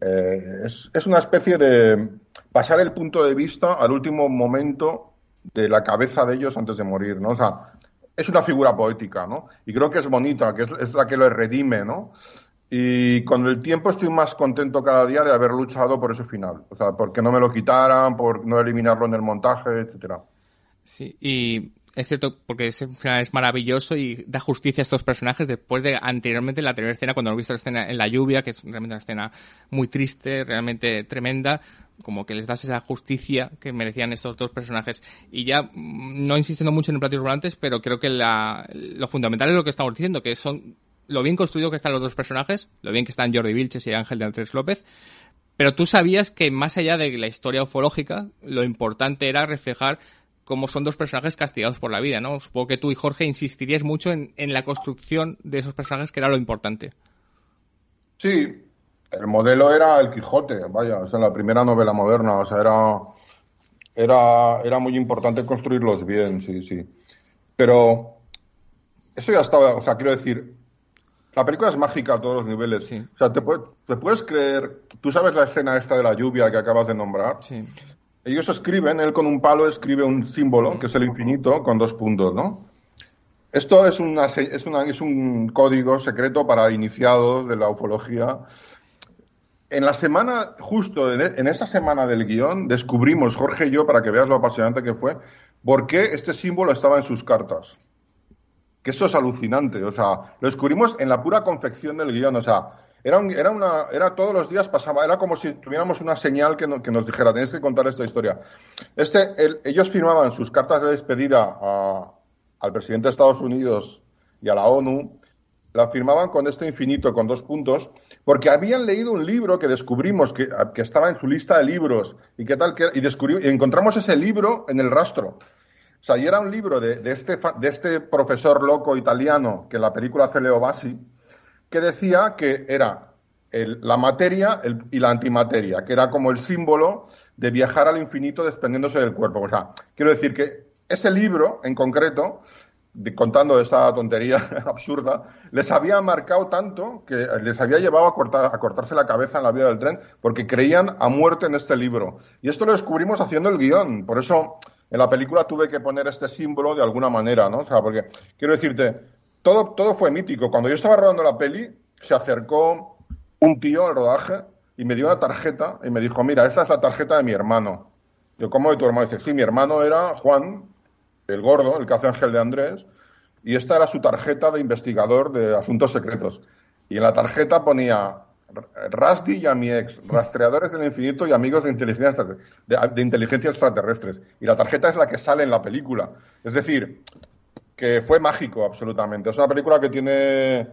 eh, es, es una especie de pasar el punto de vista al último momento de la cabeza de ellos antes de morir, ¿no? O sea, es una figura poética, ¿no? Y creo que es bonita, que es, es la que lo redime, ¿no? Y con el tiempo estoy más contento cada día de haber luchado por ese final. O sea, porque no me lo quitaran, por no eliminarlo en el montaje, etcétera. Sí, y es cierto, porque ese final es maravilloso y da justicia a estos personajes después de anteriormente la anterior escena, cuando hemos visto la escena en la lluvia, que es realmente una escena muy triste, realmente tremenda, como que les das esa justicia que merecían estos dos personajes. Y ya, mm, no insistiendo mucho en el platillos volantes, pero creo que la, lo fundamental es lo que estamos diciendo, que son lo bien construido que están los dos personajes, lo bien que están Jordi Vilches y Ángel de Andrés López, pero tú sabías que más allá de la historia ufológica, lo importante era reflejar cómo son dos personajes castigados por la vida, ¿no? Supongo que tú y Jorge insistirías mucho en, en la construcción de esos personajes, que era lo importante. Sí, el modelo era el Quijote, vaya, o sea, la primera novela moderna, o sea, era, era, era muy importante construirlos bien, sí, sí. Pero eso ya estaba, o sea, quiero decir, la película es mágica a todos los niveles. Sí. O sea, te, puede- te puedes creer, tú sabes la escena esta de la lluvia que acabas de nombrar. Sí. Ellos escriben, él con un palo escribe un símbolo, que es el infinito, con dos puntos, ¿no? Esto es, una, es, una- es un código secreto para iniciados de la ufología. En la semana, justo en, en esta semana del guion, descubrimos, Jorge y yo, para que veas lo apasionante que fue, por qué este símbolo estaba en sus cartas. Que eso es alucinante, o sea, lo descubrimos en la pura confección del guion, o sea, era, un- era una, era todos los días pasaba, era como si tuviéramos una señal que, que nos dijera, tenéis que contar esta historia. Este, el- ellos firmaban sus cartas de despedida al presidente de Estados Unidos y a la ONU, la firmaban con este infinito, con dos puntos, porque habían leído un libro que descubrimos que, que estaba en su lista de libros y qué tal que y descubrí, y encontramos ese libro en el rastro. O sea, y era un libro de, de este, de este profesor loco italiano que en la película hace Leo Bassi, que decía que era la materia y la antimateria, que era como el símbolo de viajar al infinito desprendiéndose del cuerpo. O sea, quiero decir que ese libro en concreto, de- contando esa tontería absurda, les había marcado tanto que les había llevado a, a cortarse la cabeza en la vía del tren porque creían a muerte en este libro. Y esto lo descubrimos haciendo el guion. Por eso en la película tuve que poner este símbolo de alguna manera, ¿no? O sea, porque quiero decirte, todo, todo fue mítico. Cuando yo estaba rodando la peli, se acercó un tío al rodaje y me dio una tarjeta y me dijo, mira, esta es la tarjeta de mi hermano. Yo, ¿cómo de tu hermano? Dice, sí, mi hermano era Juan, el gordo, el que hace Ángel de Andrés, y esta era su tarjeta de investigador de asuntos secretos. Y en la tarjeta ponía Rasdi y a mi ex, rastreadores del infinito y amigos de inteligencia, de, de inteligencia extraterrestres. Y la tarjeta es la que sale en la película. Es decir, que fue mágico absolutamente. Es una película que tiene,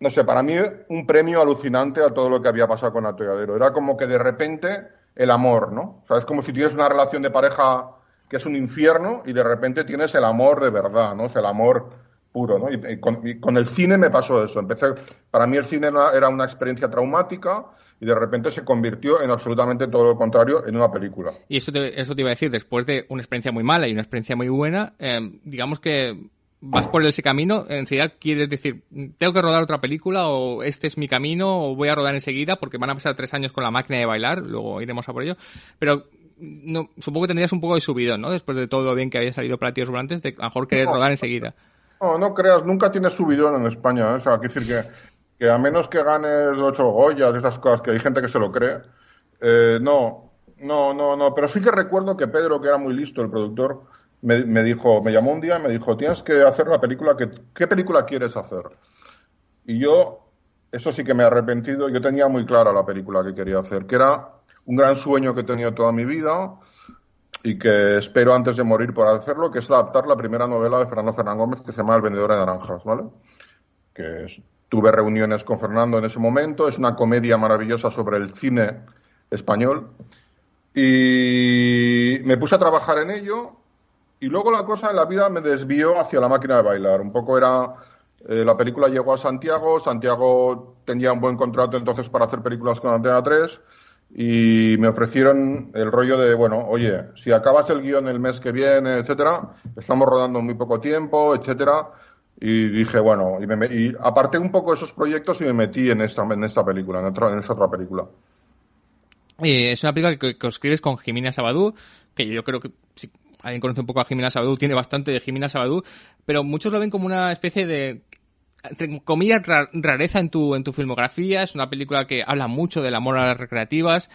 no sé, para mí un premio alucinante a todo lo que había pasado con Atolladero. Era como que de repente el amor, ¿no? O sea, es como si tienes una relación de pareja que es un infierno y de repente tienes el amor de verdad, ¿no? Es el amor puro, ¿no? Y, y con, y con el cine me pasó eso. Empecé, para mí el cine era, era una experiencia traumática y de repente se convirtió en absolutamente todo lo contrario en una película. Y eso te, eso te iba a decir, después de una experiencia muy mala y una experiencia muy buena, eh, digamos que vas por ese camino, enseguida quieres decir, tengo que rodar otra película o este es mi camino o voy a rodar enseguida porque van a pasar tres años con la máquina de bailar, luego iremos a por ello, pero no, supongo que tendrías un poco de subidón, ¿no? Después de todo lo bien que había salido para Volantes, de a lo mejor querer rodar enseguida. No, no creas, nunca tienes subidón en España. ¿eh? O sea, quiero decir que, que a menos que ganes ocho Goyas, esas cosas, que hay gente que se lo cree, eh, no, no, no, no. Pero sí que recuerdo que Pedro, que era muy listo, el productor, me, me dijo, me llamó un día y me dijo, tienes que hacer la película que, ¿qué película quieres hacer? Y yo, eso sí que me he arrepentido, yo tenía muy clara la película que quería hacer, que era un gran sueño que he tenido toda mi vida y que espero antes de morir por hacerlo, que es adaptar la primera novela de Fernando Fernán Gómez que se llama El vendedor de naranjas, ¿vale? Que es- tuve reuniones con Fernando en ese momento, es una comedia maravillosa sobre el cine español y me puse a trabajar en ello y luego la cosa en la vida me desvió hacia la máquina de bailar. Un poco era. eh, la película llegó a Santiago. Santiago tenía un buen contrato entonces para hacer películas con Antena 3. Y me ofrecieron el rollo de, bueno, oye, si acabas el guion el mes que viene, etcétera, estamos rodando muy poco tiempo, etcétera. Y dije, bueno, y, me, y aparté un poco esos proyectos y me metí en esta, en esta película, en, otra- en esta otra película. Es una película que, que escribes con Jimena Sabadú, que yo creo que si alguien conoce un poco a Jimena Sabadú, tiene bastante de Jimena Sabadú, pero muchos lo ven como una especie de entre comillas, rareza en tu, en tu filmografía. Es una película que habla mucho del amor a las recreativas.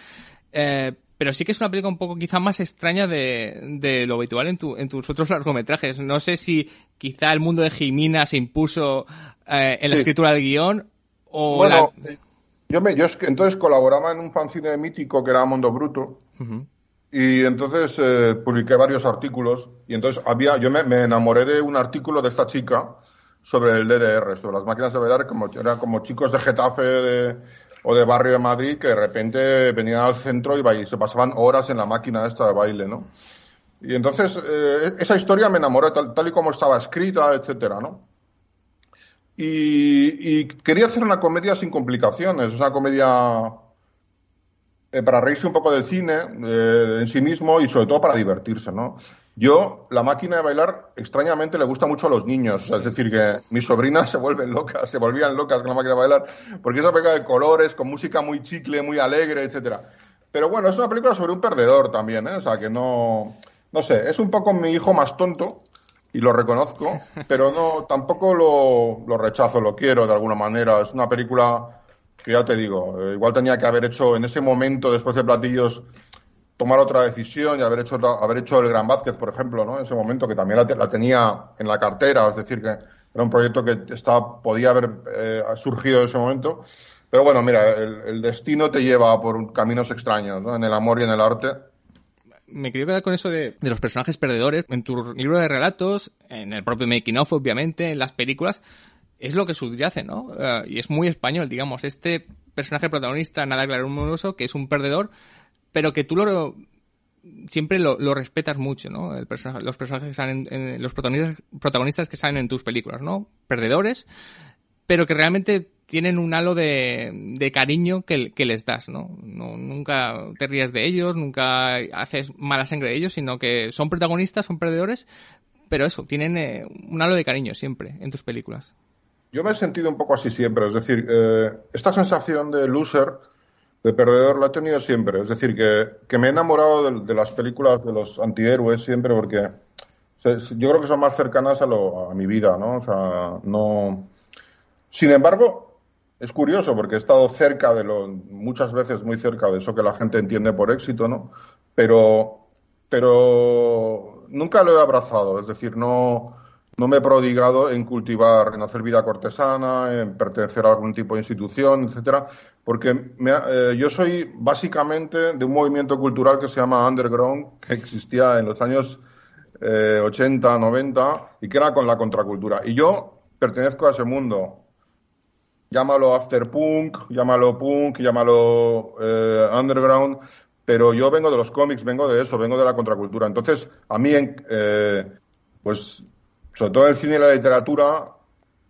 Eh, pero sí que es una película un poco quizá más extraña de, de lo habitual en, tu, en tus otros largometrajes. No sé si quizá el mundo de Jimina se impuso eh, en la escritura del guion o... Bueno, yo, me, yo es que entonces colaboraba en un fanzine mítico que era Mundo Bruto. Y entonces eh, publiqué varios artículos y entonces había, yo me, me, enamoré de un artículo de esta chica sobre el DDR, sobre las máquinas de bailar, como, eran como chicos de Getafe de, o de barrio de Madrid que de repente venían al centro y, se pasaban horas en la máquina esta de baile, ¿no? Y entonces eh, esa historia me enamoró tal, y como estaba escrita, etcétera, ¿no? Y, y, quería hacer una comedia sin complicaciones, una comedia eh, para reírse un poco del cine eh, en sí mismo y sobre todo para divertirse, ¿no? Yo, la máquina de bailar, extrañamente le gusta mucho a los niños. Es decir, que mis sobrinas se vuelven locas, se volvían locas con la máquina de bailar, porque es una película de colores, con música muy chicle, muy alegre, etcétera. Pero bueno, es una película sobre un perdedor también, ¿eh? O sea, que no. No sé, es un poco mi hijo más tonto, y lo reconozco, pero no, tampoco lo, lo rechazo, lo quiero de alguna manera. Es una película que ya te digo, eh, igual tenía que haber hecho en ese momento, después de Platillos, tomar otra decisión y haber hecho haber hecho el Gran Vázquez, por ejemplo, ¿no? En ese momento, que también la, tenía en la cartera, es decir, que era un proyecto que estaba, podía haber eh, surgido en ese momento. Pero bueno, mira, el, destino te lleva por caminos extraños, ¿no? En el amor y en el arte. Me quería quedar con eso de, de los personajes perdedores. En tu libro de relatos, en el propio making of, obviamente, en las películas, es lo que subyace, ¿no? Eh, y es muy español, digamos. Este personaje protagonista, nada glamuroso, que es un perdedor, pero que tú lo siempre lo, respetas mucho, ¿no? Los personajes que salen, en, los protagonistas, que salen en tus películas, ¿no? Perdedores, pero que realmente tienen un halo de, cariño que, les das, ¿no? Nunca te ríes de ellos, nunca haces mala sangre de ellos, sino que son protagonistas, son perdedores, pero eso, tienen eh, un halo de cariño siempre en tus películas. Yo me he sentido un poco así siempre, es decir, eh, esta sensación de loser, de perdedor, la he tenido siempre. Es decir, que, me he enamorado de, las películas de los antihéroes siempre porque yo creo que son más cercanas a, lo, a mi vida, ¿no? O sea, no. Sin embargo, es curioso porque he estado cerca de lo, muchas veces muy cerca de eso que la gente entiende por éxito, ¿no? Pero, pero nunca lo he abrazado, es decir, no no me he prodigado en cultivar, en hacer vida cortesana, en pertenecer a algún tipo de institución, etcétera, porque eh, yo soy básicamente de un movimiento cultural que se llama Underground, que existía en los años 80, eh, 90 y que era con la contracultura. Y yo pertenezco a ese mundo. Llámalo afterpunk, llámalo punk, llámalo eh, underground, pero yo vengo de los cómics, vengo de eso, vengo de la contracultura. Entonces, a mí, pues sobre todo en el cine y la literatura,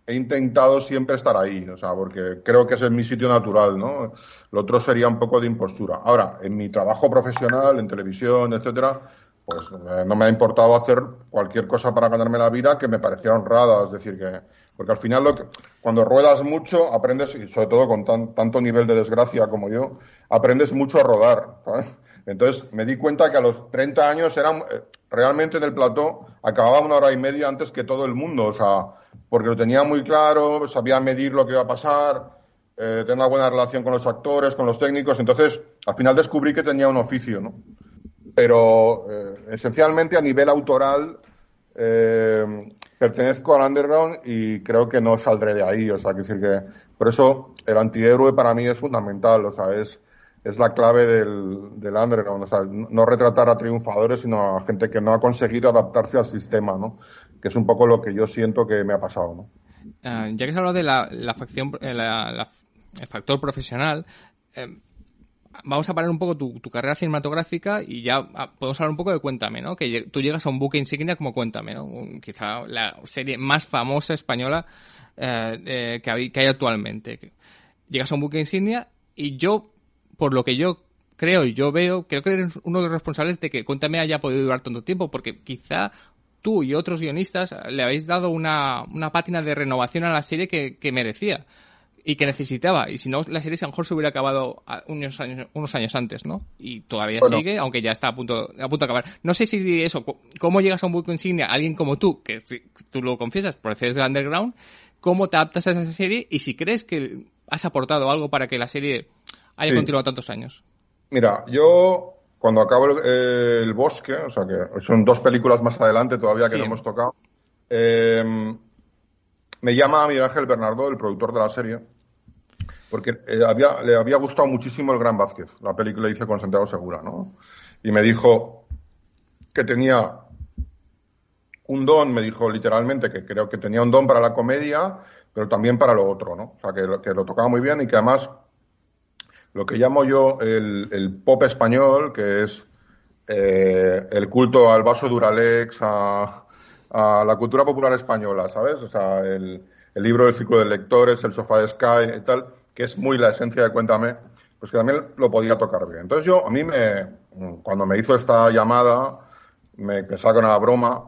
he intentado siempre estar ahí, o sea, porque creo que ese es mi sitio natural, ¿no? Lo otro sería un poco de impostura. Ahora, en mi trabajo profesional, en televisión, etcétera, pues eh, no me ha importado hacer cualquier cosa para ganarme la vida que me pareciera honrada, es decir, que porque al final lo que, cuando ruedas mucho aprendes y sobre todo con tanto nivel de desgracia como yo, aprendes mucho a rodar, ¿sabes? Entonces me di cuenta que a los 30 años eran eh, realmente en el plató acababa una hora y media antes que todo el mundo, o sea, porque lo tenía muy claro, sabía medir lo que iba a pasar, eh, tenía una buena relación con los actores, con los técnicos, entonces al final descubrí que tenía un oficio, ¿no? Pero eh, esencialmente a nivel autoral eh, pertenezco al underground y creo que no saldré de ahí, o sea, que decir que por eso el antihéroe para mí es fundamental, o sea, es es la clave del, del underground, o sea, no retratar a triunfadores, sino a gente que no ha conseguido adaptarse al sistema, ¿no? Que es un poco lo que yo siento que me ha pasado, ¿no? Ah, ya que se ha hablado de la, facción, eh, el factor profesional, eh, vamos a parar un poco tu, carrera cinematográfica y ya ah, podemos hablar un poco de Cuéntame, ¿no? Que tú llegas a un buque insignia como Cuéntame, ¿no? quizá la serie más famosa española eh, que, hay, que hay actualmente. Llegas a un buque insignia y yo por lo que yo creo y yo veo, creo que eres uno de los responsables de que Cuéntame haya podido durar tanto tiempo, porque quizá tú y otros guionistas le habéis dado una, una pátina de renovación a la serie que, que merecía y que necesitaba. Y si no, la serie a lo mejor se hubiera acabado unos años, unos años antes, ¿no? Y todavía sigue, aunque ya está a punto, a punto de acabar. No sé si eso, cómo llegas a un buque insignia, alguien como tú, que tú lo confiesas, procedes del underground, cómo te adaptas a esa serie y si crees que has aportado algo para que la serie haya Sí. continuado tantos años. Mira, yo cuando acabo el, eh, el bosque, o sea que son dos películas más adelante todavía que Sí. no hemos tocado, eh, me llama Miguel Ángel Bernardo, el productor de la serie, porque eh, había, le había gustado muchísimo El Gran Vázquez, la película que hice con Santiago Segura, ¿no? Y me dijo que tenía un don, me dijo literalmente, que creo que tenía un don para la comedia, pero también para lo otro, ¿no? O sea, que lo tocaba muy bien y que además lo que llamo yo el, pop español, que es eh, el culto al vaso Duralex, a, a la cultura popular española, ¿sabes? O sea, el, libro del ciclo de lectores, el sofá de Sky y tal, que es muy la esencia de Cuéntame, pues que también lo podía tocar bien. Entonces yo, a mí me, cuando me hizo esta llamada, me pensaba con la broma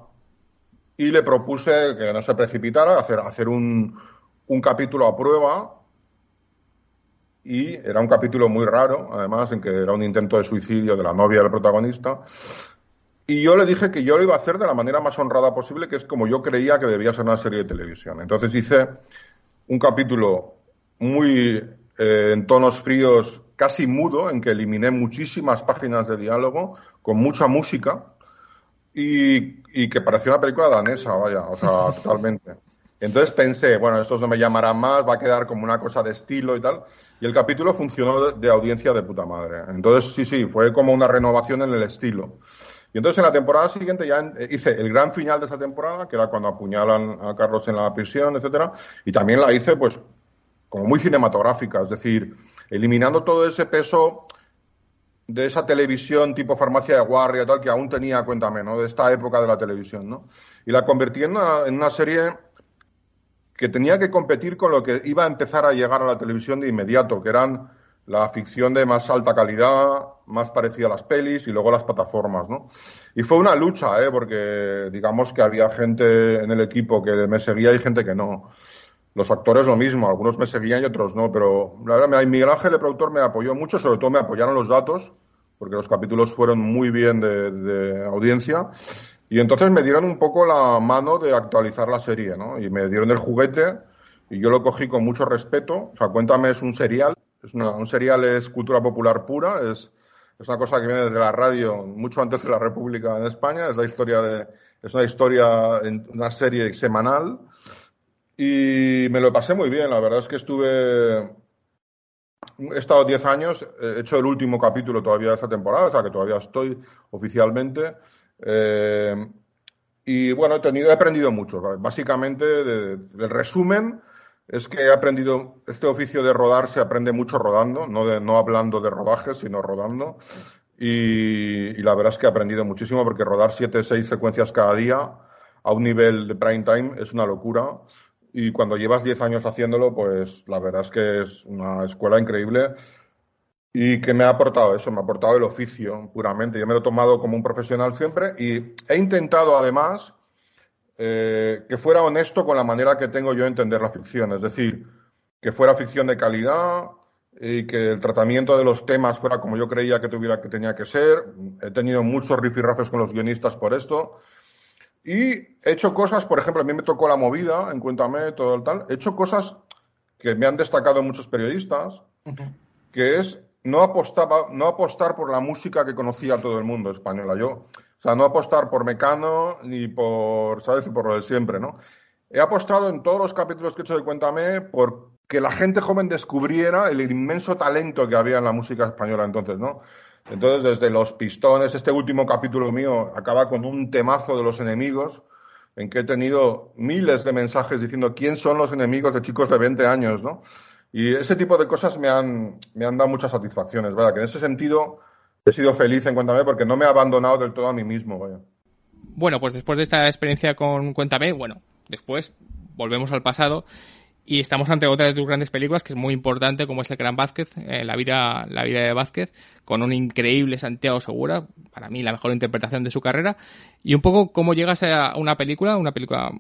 y le propuse que no se precipitara, hacer, hacer un, un capítulo a prueba y era un capítulo muy raro, además, en que era un intento de suicidio de la novia del protagonista. Y yo le dije que yo lo iba a hacer de la manera más honrada posible, que es como yo creía que debía ser una serie de televisión. Entonces hice un capítulo muy eh, en tonos fríos, casi mudo, en que eliminé muchísimas páginas de diálogo, con mucha música, y, y que parecía una película danesa, vaya, o sea, totalmente. Entonces pensé, bueno, estos no me llamarán más, va a quedar como una cosa de estilo y tal. Y el capítulo funcionó de, audiencia de puta madre. Entonces, sí, sí, fue como una renovación en el estilo. Y entonces en la temporada siguiente ya eh, hice el gran final de esa temporada, que era cuando apuñalan a Carlos en la prisión, etcétera, y también la hice pues como muy cinematográfica, es decir, eliminando todo ese peso de esa televisión tipo farmacia de guardia tal que aún tenía, cuéntame, ¿no? De esta época de la televisión, ¿no? Y la convertí en una, en una serie que tenía que competir con lo que iba a empezar a llegar a la televisión de inmediato, que eran la ficción de más alta calidad, más parecida a las pelis y luego las plataformas, ¿no? Y fue una lucha, ¿eh? Porque digamos que había gente en el equipo que me seguía y gente que no. Los actores lo mismo, algunos me seguían y otros no, pero la verdad, Miguel Ángel, el productor, me apoyó mucho, sobre todo me apoyaron los datos, porque los capítulos fueron muy bien de, de audiencia, y entonces me dieron un poco la mano de actualizar la serie, ¿no? Y me dieron el juguete, y yo lo cogí con mucho respeto, o sea, Cuéntame es un serial, es una, un serial es cultura popular pura, es, es una cosa que viene desde la radio mucho antes de la República en España, es la historia de, es una historia, una serie semanal, y me lo pasé muy bien, la verdad es que estuve. He estado 10 años, he hecho el último capítulo todavía de esta temporada, o sea que todavía estoy oficialmente. Eh, y bueno, he, tenido, he aprendido mucho. Básicamente, de, resumen es que he aprendido. Este oficio de rodar se aprende mucho rodando, no, de, no hablando de rodaje, sino rodando. Y, y la verdad es que he aprendido muchísimo porque rodar 7, 6 secuencias cada día a un nivel de prime time es una locura y cuando llevas 10 años haciéndolo, pues la verdad es que es una escuela increíble y que me ha aportado eso, me ha aportado el oficio puramente. Yo me lo he tomado como un profesional siempre y he intentado además eh, que fuera honesto con la manera que tengo yo de entender la ficción, es decir, que fuera ficción de calidad y que el tratamiento de los temas fuera como yo creía que tuviera que tenía que ser. He tenido muchos rifirrafes con los guionistas por esto. Y he hecho cosas, por ejemplo, a mí me tocó la movida, en Cuéntame, todo el tal. He hecho cosas que me han destacado muchos periodistas, uh -huh. que es no, apostaba, no apostar por la música que conocía todo el mundo española. Yo, o sea, no apostar por Mecano ni por, ¿sabes? Por lo de siempre, ¿no? He apostado en todos los capítulos que he hecho de Cuéntame por que la gente joven descubriera el inmenso talento que había en la música española entonces, ¿no? Entonces, desde Los Pistones, este último capítulo mío acaba con un temazo de los enemigos, en que he tenido miles de mensajes diciendo quién son los enemigos de chicos de 20 años, ¿no? Y ese tipo de cosas me han, me han dado muchas satisfacciones, ¿verdad? Que en ese sentido he sido feliz en Cuéntame porque no me he abandonado del todo a mí mismo, vaya. Bueno, pues después de esta experiencia con Cuéntame, bueno, después volvemos al pasado y estamos ante otra de tus grandes películas que es muy importante como es el Gran Vázquez, eh, la vida la vida de Vázquez con un increíble Santiago Segura, para mí la mejor interpretación de su carrera y un poco cómo llegas a una película, una película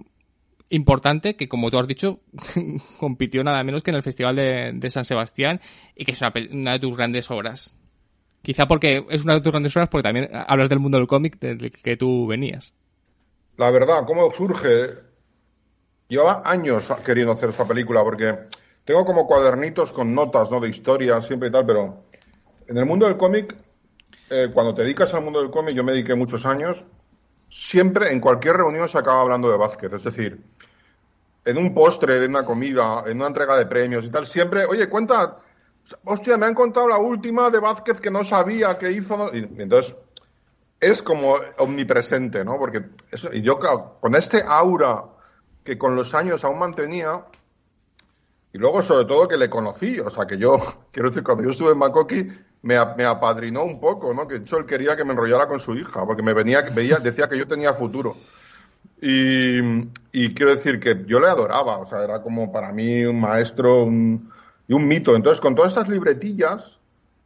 importante que como tú has dicho compitió nada menos que en el Festival de, San Sebastián y que es una, de tus grandes obras. Quizá porque es una de tus grandes obras porque también hablas del mundo del cómic del que tú venías. La verdad, ¿cómo surge? llevaba años queriendo hacer esta película porque tengo como cuadernitos con notas, ¿no? De historias siempre y tal, pero en el mundo del cómic, eh, cuando te dedicas al mundo del cómic, yo me dediqué muchos años, siempre en cualquier reunión se acaba hablando de Vázquez, es decir, en un postre de una comida, en una entrega de premios y tal, siempre, oye, cuenta, hostia, me han contado la última de Vázquez que no sabía que hizo, y entonces es como omnipresente, ¿no? Porque eso, y yo con este aura que con los años aún mantenía, y luego sobre todo que le conocí, o sea, que yo, quiero decir, cuando yo estuve en Makoki, me, me, apadrinó un poco, ¿no? Que de hecho él quería que me enrollara con su hija, porque me venía, veía, decía que yo tenía futuro. Y, quiero decir que yo le adoraba, o sea, era como para mí un maestro y un mito. Entonces, con todas esas libretillas,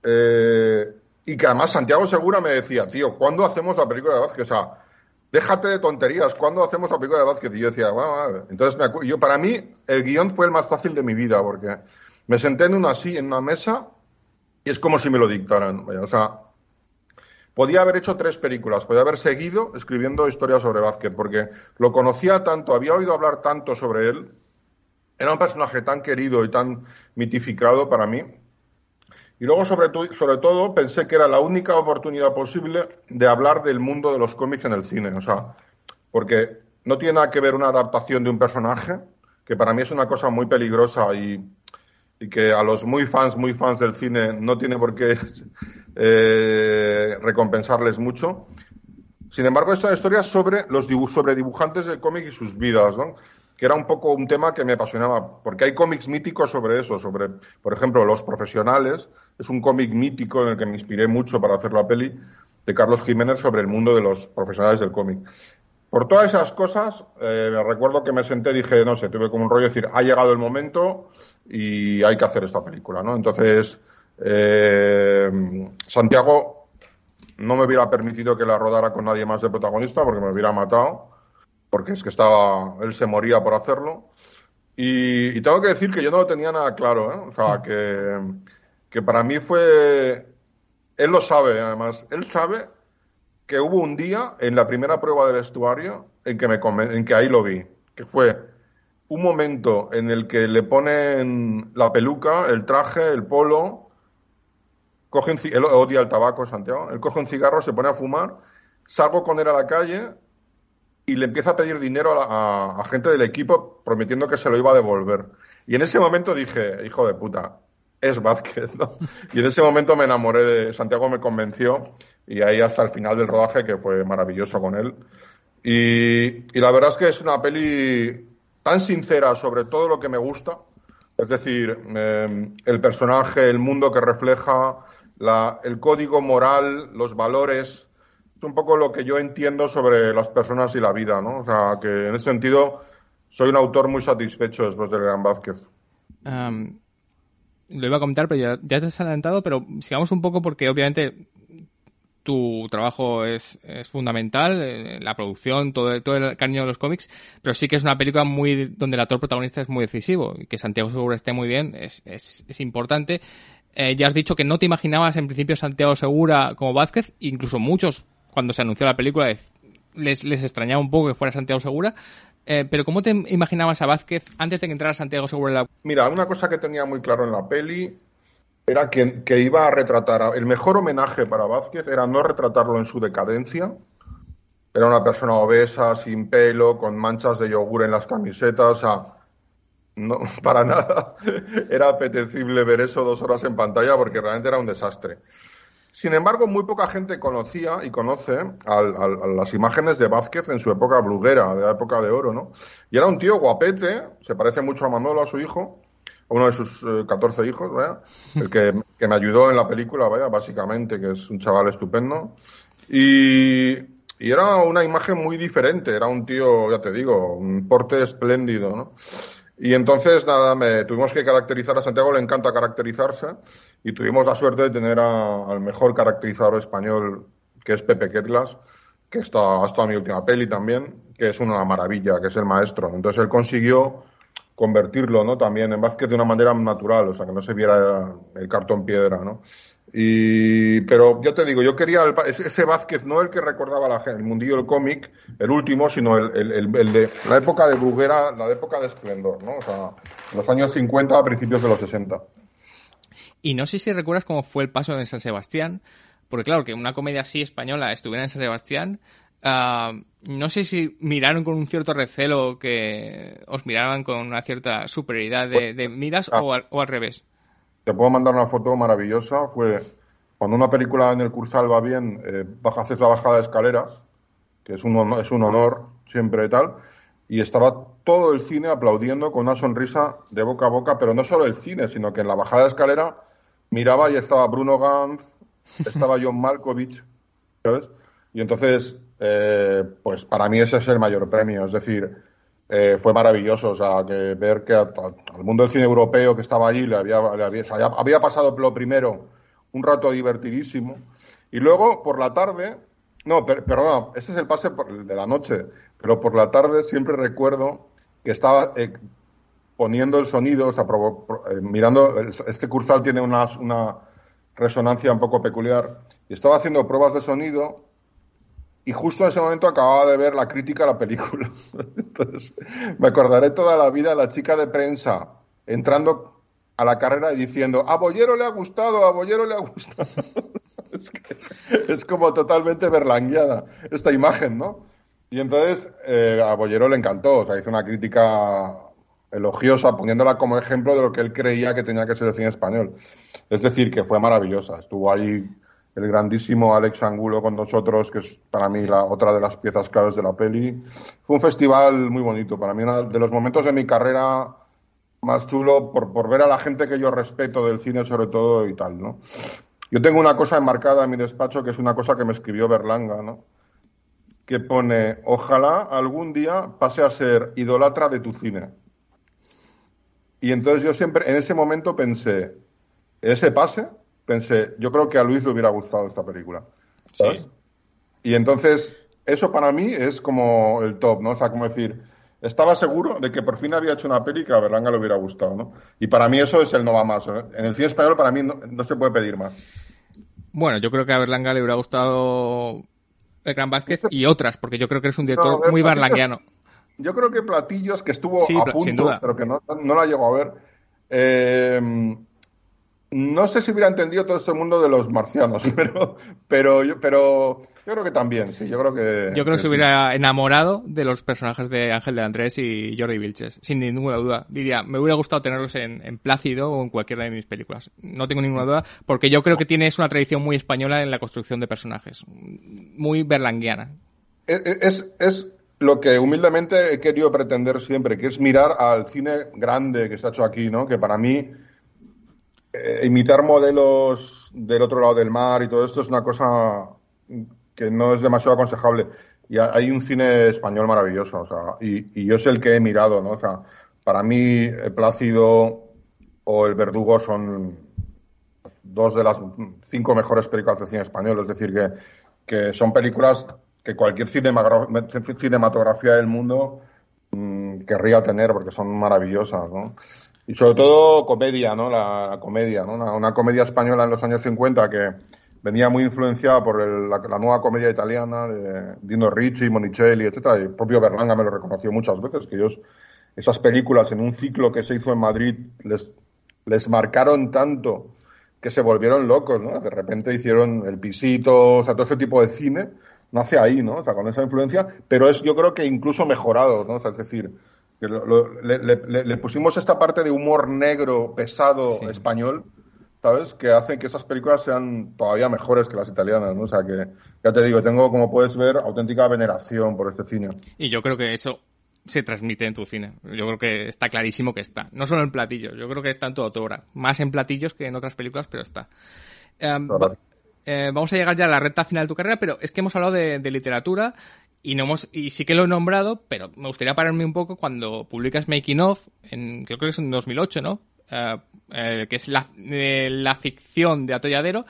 eh, y que además Santiago Segura me decía, tío, ¿cuándo hacemos la película de Vázquez? O sea, déjate de tonterías, ¿cuándo hacemos la película de Vázquez? Y yo decía, bueno, entonces yo para mí el guion fue el más fácil de mi vida, porque me senté en una así, en una mesa, y es como si me lo dictaran. O sea, podía haber hecho tres películas, podía haber seguido escribiendo historias sobre Vázquez, porque lo conocía tanto, había oído hablar tanto sobre él, era un personaje tan querido y tan mitificado para mí. Y luego, sobre, todo, pensé que era la única oportunidad posible de hablar del mundo de los cómics en el cine. O sea, porque no tiene nada que ver una adaptación de un personaje, que para mí es una cosa muy peligrosa y que a los muy fans, muy fans del cine no tiene por qué eh, recompensarles mucho. Sin embargo, esta historia es sobre los sobre dibujantes del cómic y sus vidas, que era un poco un tema que me apasionaba, porque hay cómics míticos sobre eso, sobre, por ejemplo, Los Profesionales, es un cómic mítico en el que me inspiré mucho para hacer la peli, de Carlos Jiménez sobre el mundo de los profesionales del cómic. Por todas esas cosas, eh, recuerdo que me senté y dije, no sé, tuve como un rollo de decir, ha llegado el momento y hay que hacer esta película, ¿no? Entonces, eh, Santiago no me hubiera permitido que la rodara con nadie más de protagonista porque me hubiera matado, porque es que estaba, él se moría por hacerlo. Y, tengo que decir que yo no lo tenía nada claro, ¿eh? O sea, que, que para mí fue, él lo sabe además, él sabe que hubo un día en la primera prueba de vestuario en que, me, en que ahí lo vi, que fue un momento en el que le ponen la peluca, el traje, el polo, coge él odia el tabaco, Santiago, él coge un cigarro, se pone a fumar, salgo con él a la calle y le empieza a pedir dinero a, gente del equipo prometiendo que se lo iba a devolver. Y en ese momento dije, hijo de puta, es Vázquez, ¿no? Y en ese momento me enamoré de Santiago, me convenció y ahí hasta el final del rodaje, que fue maravilloso con él. Y, la verdad es que es una peli tan sincera sobre todo lo que me gusta, es decir, em, el personaje, el mundo que refleja, el código moral, los valores, es un poco lo que yo entiendo sobre las personas y la vida, ¿no? O sea, que en ese sentido soy un autor muy satisfecho después de Gran Vázquez. lo iba a comentar, pero ya, ya te has adelantado, pero sigamos un poco porque obviamente tu trabajo es, es fundamental, eh, la producción, todo, todo el cariño de los cómics, pero sí que es una película muy donde el actor protagonista es muy decisivo que Santiago Segura esté muy bien es, es, es importante. Eh, ya has dicho que no te imaginabas en principio Santiago Segura como Vázquez, incluso muchos cuando se anunció la película les, les extrañaba un poco que fuera Santiago Segura, eh, pero ¿cómo te imaginabas a Vázquez antes de que entrara Santiago Segura en la... Mira, una cosa que tenía muy claro en la peli era que, que iba a retratar, el mejor homenaje para Vázquez era no retratarlo en su decadencia, era una persona obesa, sin pelo, con manchas de yogur en las camisetas, o sea, no, para nada era apetecible ver eso dos horas en pantalla porque realmente era un desastre. Sin embargo, muy poca gente conocía y conoce a las imágenes de Vázquez en su época bluguera, de la época de oro, ¿no? Y era un tío guapete, se parece mucho a Manolo, a su hijo, uno de sus 14 eh, hijos, ¿vaya? el que, me ayudó en la película, vaya, básicamente, que es un chaval estupendo. Y, era una imagen muy diferente, era un tío, ya te digo, un porte espléndido, ¿no? Y entonces, nada, me tuvimos que caracterizar, a Santiago le encanta caracterizarse, y tuvimos la suerte de tener al mejor caracterizador español, que es Pepe Ketlas, que está hasta mi última peli también, que es una maravilla, que es el maestro. Entonces él consiguió convertirlo, ¿no? También en Vázquez de una manera natural, o sea, que no se viera el cartón piedra, ¿no? Y, pero yo te digo, yo quería el- ese Vázquez, no el que recordaba la, el mundillo del cómic, el último, sino el, el- el- de la época de Bruguera, la época de esplendor, ¿no? O sea, los años 50 a principios de los 60. Y no sé si recuerdas cómo fue el paso en San Sebastián, porque claro, que una comedia así española estuviera en San Sebastián, ah, no sé si miraron con un cierto recelo que os miraban con una cierta superioridad de, de miras Ah. o, al, o al revés. Te puedo mandar una foto maravillosa. Fue cuando una película en el Cursal va bien, eh, haces la bajada de escaleras, que es un, es un honor siempre y tal, y estaba todo el cine aplaudiendo con una sonrisa de boca a boca, pero no solo el cine, sino que en la bajada de escalera miraba y estaba Bruno Ganz, estaba John Malkovich, ¿sabes? Y entonces, eh, pues para mí ese es el mayor premio, es decir, eh, fue maravilloso, o sea, que ver que al mundo del cine europeo que estaba allí le había, había, pasado lo primero un rato divertidísimo. Y luego por la tarde, no, per- perdona, ese es el pase por- de la noche, pero por la tarde siempre recuerdo que estaba eh, poniendo el sonido, o sea, pro- eh, mirando, este cursal tiene una, una resonancia un poco peculiar, y estaba haciendo pruebas de sonido y justo en ese momento acababa de ver la crítica a la película. Entonces, me acordaré toda la vida la chica de prensa entrando a la carrera y diciendo, a Bollero le ha gustado, a Bollero le ha gustado. es como totalmente berlangueada esta imagen, ¿no? Y entonces eh, a Bollero le encantó, o sea, hizo una crítica elogiosa poniéndola como ejemplo de lo que él creía que tenía que ser el cine español. Es decir, que fue maravillosa. Estuvo ahí el grandísimo Alex Angulo con nosotros, que es para mí la otra de las piezas claves de la peli. Fue un festival muy bonito, para mí uno de los momentos de mi carrera más chulo por, por ver a la gente que yo respeto del cine sobre todo y tal, ¿no? Yo tengo una cosa enmarcada en mi despacho que es una cosa que me escribió Berlanga, ¿no? Que pone, ojalá algún día pase a ser idolatra de tu cine. Y entonces yo siempre, en ese momento pensé, ese pase, pensé, yo creo que a Luis le hubiera gustado esta película. ¿sabes? Sí. Y entonces, eso para mí es como el top, ¿no? O sea, como decir, estaba seguro de que por fin había hecho una peli que a Berlanga le hubiera gustado, ¿no? Y para mí eso es el no va más. ¿eh? En el cine español para mí no, no se puede pedir más. Bueno, yo creo que a Berlanga le hubiera gustado el Gran Vázquez y otras, porque yo creo que eres un director ver, muy berlanguiano. Yo creo que Platillos, que estuvo Sí, a punto, pero que no, no la llegó a ver, eh, no sé si hubiera entendido todo este mundo de los marcianos, pero, pero, yo, pero yo creo que también, sí, yo creo que... Yo creo que se sí. hubiera enamorado de los personajes de Ángel de Andrés y Jordi Vilches, sin ninguna duda. Diría, me hubiera gustado tenerlos en, en Plácido o en cualquiera de mis películas. No tengo ninguna duda, porque yo creo que tienes una tradición muy española en la construcción de personajes. Muy berlanguiana. Es, es, es lo que humildemente he querido pretender siempre, que es mirar al cine grande que se ha hecho aquí, ¿no? Que para mí eh, imitar modelos del otro lado del mar y todo esto es una cosa que no es demasiado aconsejable. Y ha- hay un cine español maravilloso, o sea, y, yo es el que he mirado, ¿no? O sea, para mí El Plácido o El Verdugo son dos de las cinco mejores películas de cine español, es decir, que, que son películas que cualquier cinematografía del mundo mm, querría tener porque son maravillosas, ¿no? Y sobre todo comedia, ¿no? La, comedia, ¿no? Una, comedia española en los años 50 que venía muy influenciada por el- la, la nueva comedia italiana de Dino Ricci, Monicelli, etcétera. Y el propio Berlanga me lo reconoció muchas veces, que ellos, esas películas en un ciclo que se hizo en Madrid les, les marcaron tanto que se volvieron locos, ¿no? De repente hicieron El Pisito, o sea, todo ese tipo de cine nace ahí, ¿no? O sea, con esa influencia, pero es yo creo que incluso mejorado, ¿no? O sea, es decir, que lo- lo- le, le- le pusimos esta parte de humor negro, pesado, Sí. español, ¿sabes? Que hace que esas películas sean todavía mejores que las italianas, ¿no? O sea, que ya te digo, tengo, como puedes ver, auténtica veneración por este cine. Y yo creo que eso se transmite en tu cine. Yo creo que está clarísimo que está. No solo en platillos, yo creo que está en todo tu obra. Más en platillos que en otras películas, pero está. Em, eh, vamos a llegar ya a la recta final de tu carrera, pero es que hemos hablado de, de literatura y no hemos y sí que lo he nombrado, pero me gustaría pararme un poco cuando publicas Making of, en, creo que es en 2008, ¿no? Eh, eh, que es la, eh, la ficción de Atolladero.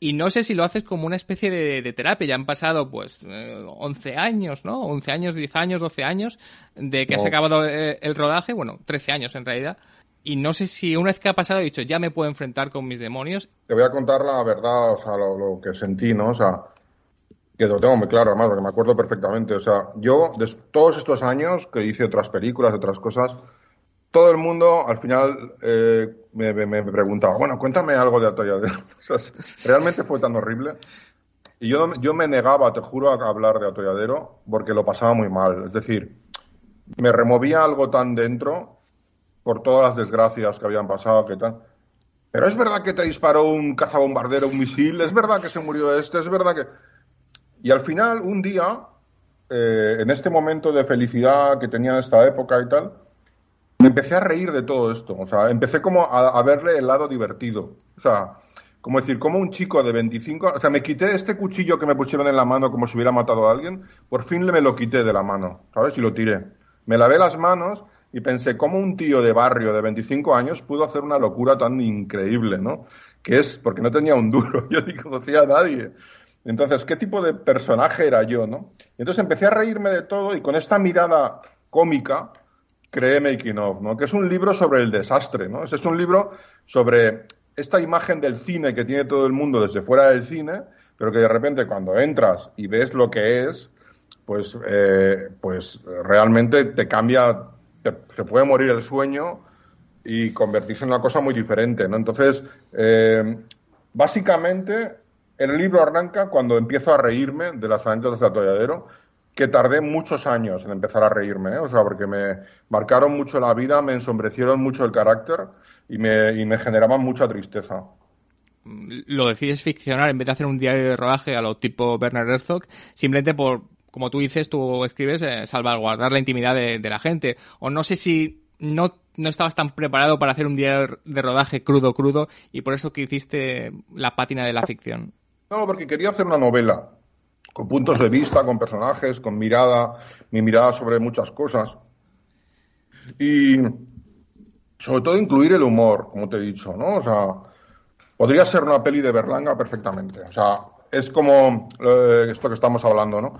Y no sé si lo haces como una especie de, de terapia. Ya han pasado, pues, eh, 11 años, ¿no? 11 años, 10 años, 12 años de que has No. acabado eh, el rodaje. Bueno, 13 años en realidad. y no sé si una vez que ha pasado he dicho, ya me puedo enfrentar con mis demonios. Te voy a contar la verdad, o sea, lo, lo que sentí, ¿no? O sea, que lo tengo muy claro, además, porque me acuerdo perfectamente. O sea, yo, de todos estos años que hice otras películas, otras cosas, todo el mundo al final eh, me, me- preguntaba, bueno, cuéntame algo de sea, realmente fue tan horrible. Y yo, yo me negaba, te juro, a hablar de Atolladero porque lo pasaba muy mal. Es decir, me removía algo tan dentro por todas las desgracias que habían pasado, que tal. Pero es verdad que te disparó un cazabombardero, un misil, es verdad que se murió este, es verdad que... Y al final, un día, eh, en este momento de felicidad que tenía esta época y tal, me empecé a reír de todo esto. O sea, empecé como a, verle el lado divertido. O sea, como decir, como un chico de 25... O sea, me quité este cuchillo que me pusieron en la mano como si hubiera matado a alguien, por fin me lo quité de la mano, ¿sabes? Y lo tiré. Me lavé las manos y pensé, ¿cómo un tío de barrio de 25 años pudo hacer una locura tan increíble, ¿no? Que es porque no tenía un duro, yo ni conocía a nadie. Entonces, ¿qué tipo de personaje era yo, no? Entonces empecé a reírme de todo y con esta mirada cómica creé Making of, ¿no? Que es un libro sobre el desastre, ¿no? Es un libro sobre esta imagen del cine que tiene todo el mundo desde fuera del cine, pero que de repente cuando entras y ves lo que es, pues, eh, pues realmente te cambia, te, se puede morir el sueño y convertirse en una cosa muy diferente, ¿no? Entonces, eh, básicamente, el libro arranca cuando empiezo a reírme de las anécdotas de Atolladero, que tardé muchos años en empezar a reírme, ¿eh? o sea, porque me marcaron mucho la vida, me ensombrecieron mucho el carácter y me, y generaban mucha tristeza. Lo decides ficcionar en vez de hacer un diario de rodaje a lo tipo Werner Herzog, simplemente por, como tú dices, tú escribes, eh, salvaguardar la intimidad de, de la gente. O no sé si no, no estabas tan preparado para hacer un diario de rodaje crudo, crudo, y por eso que hiciste la pátina de la ficción. No, porque quería hacer una novela con puntos de vista, con personajes, con mirada, mi mirada sobre muchas cosas. Y sobre todo incluir el humor, como te he dicho, ¿no? O sea, podría ser una peli de Berlanga perfectamente. O sea, es como eh, esto que estamos hablando, ¿no?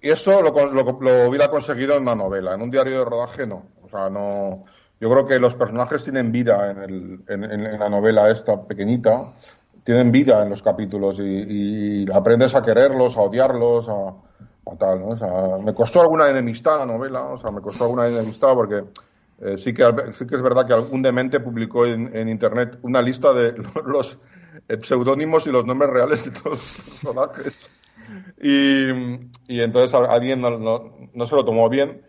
Y eso lo, lo, lo, hubiera conseguido en una novela, en un diario de rodaje no. O sea, no. Yo creo que los personajes tienen vida en, el, en, en la novela esta pequeñita, tienen vida en los capítulos y, y aprendes a quererlos, a odiarlos, a, a tal, ¿no? O sea, me costó alguna enemistad la novela, o sea, me costó alguna enemistad porque eh, sí, que, sí que es verdad que algún demente publicó en, en internet una lista de los eh, pseudónimos y los nombres reales de todos los personajes. Y, y entonces alguien no, no, no, se lo tomó bien.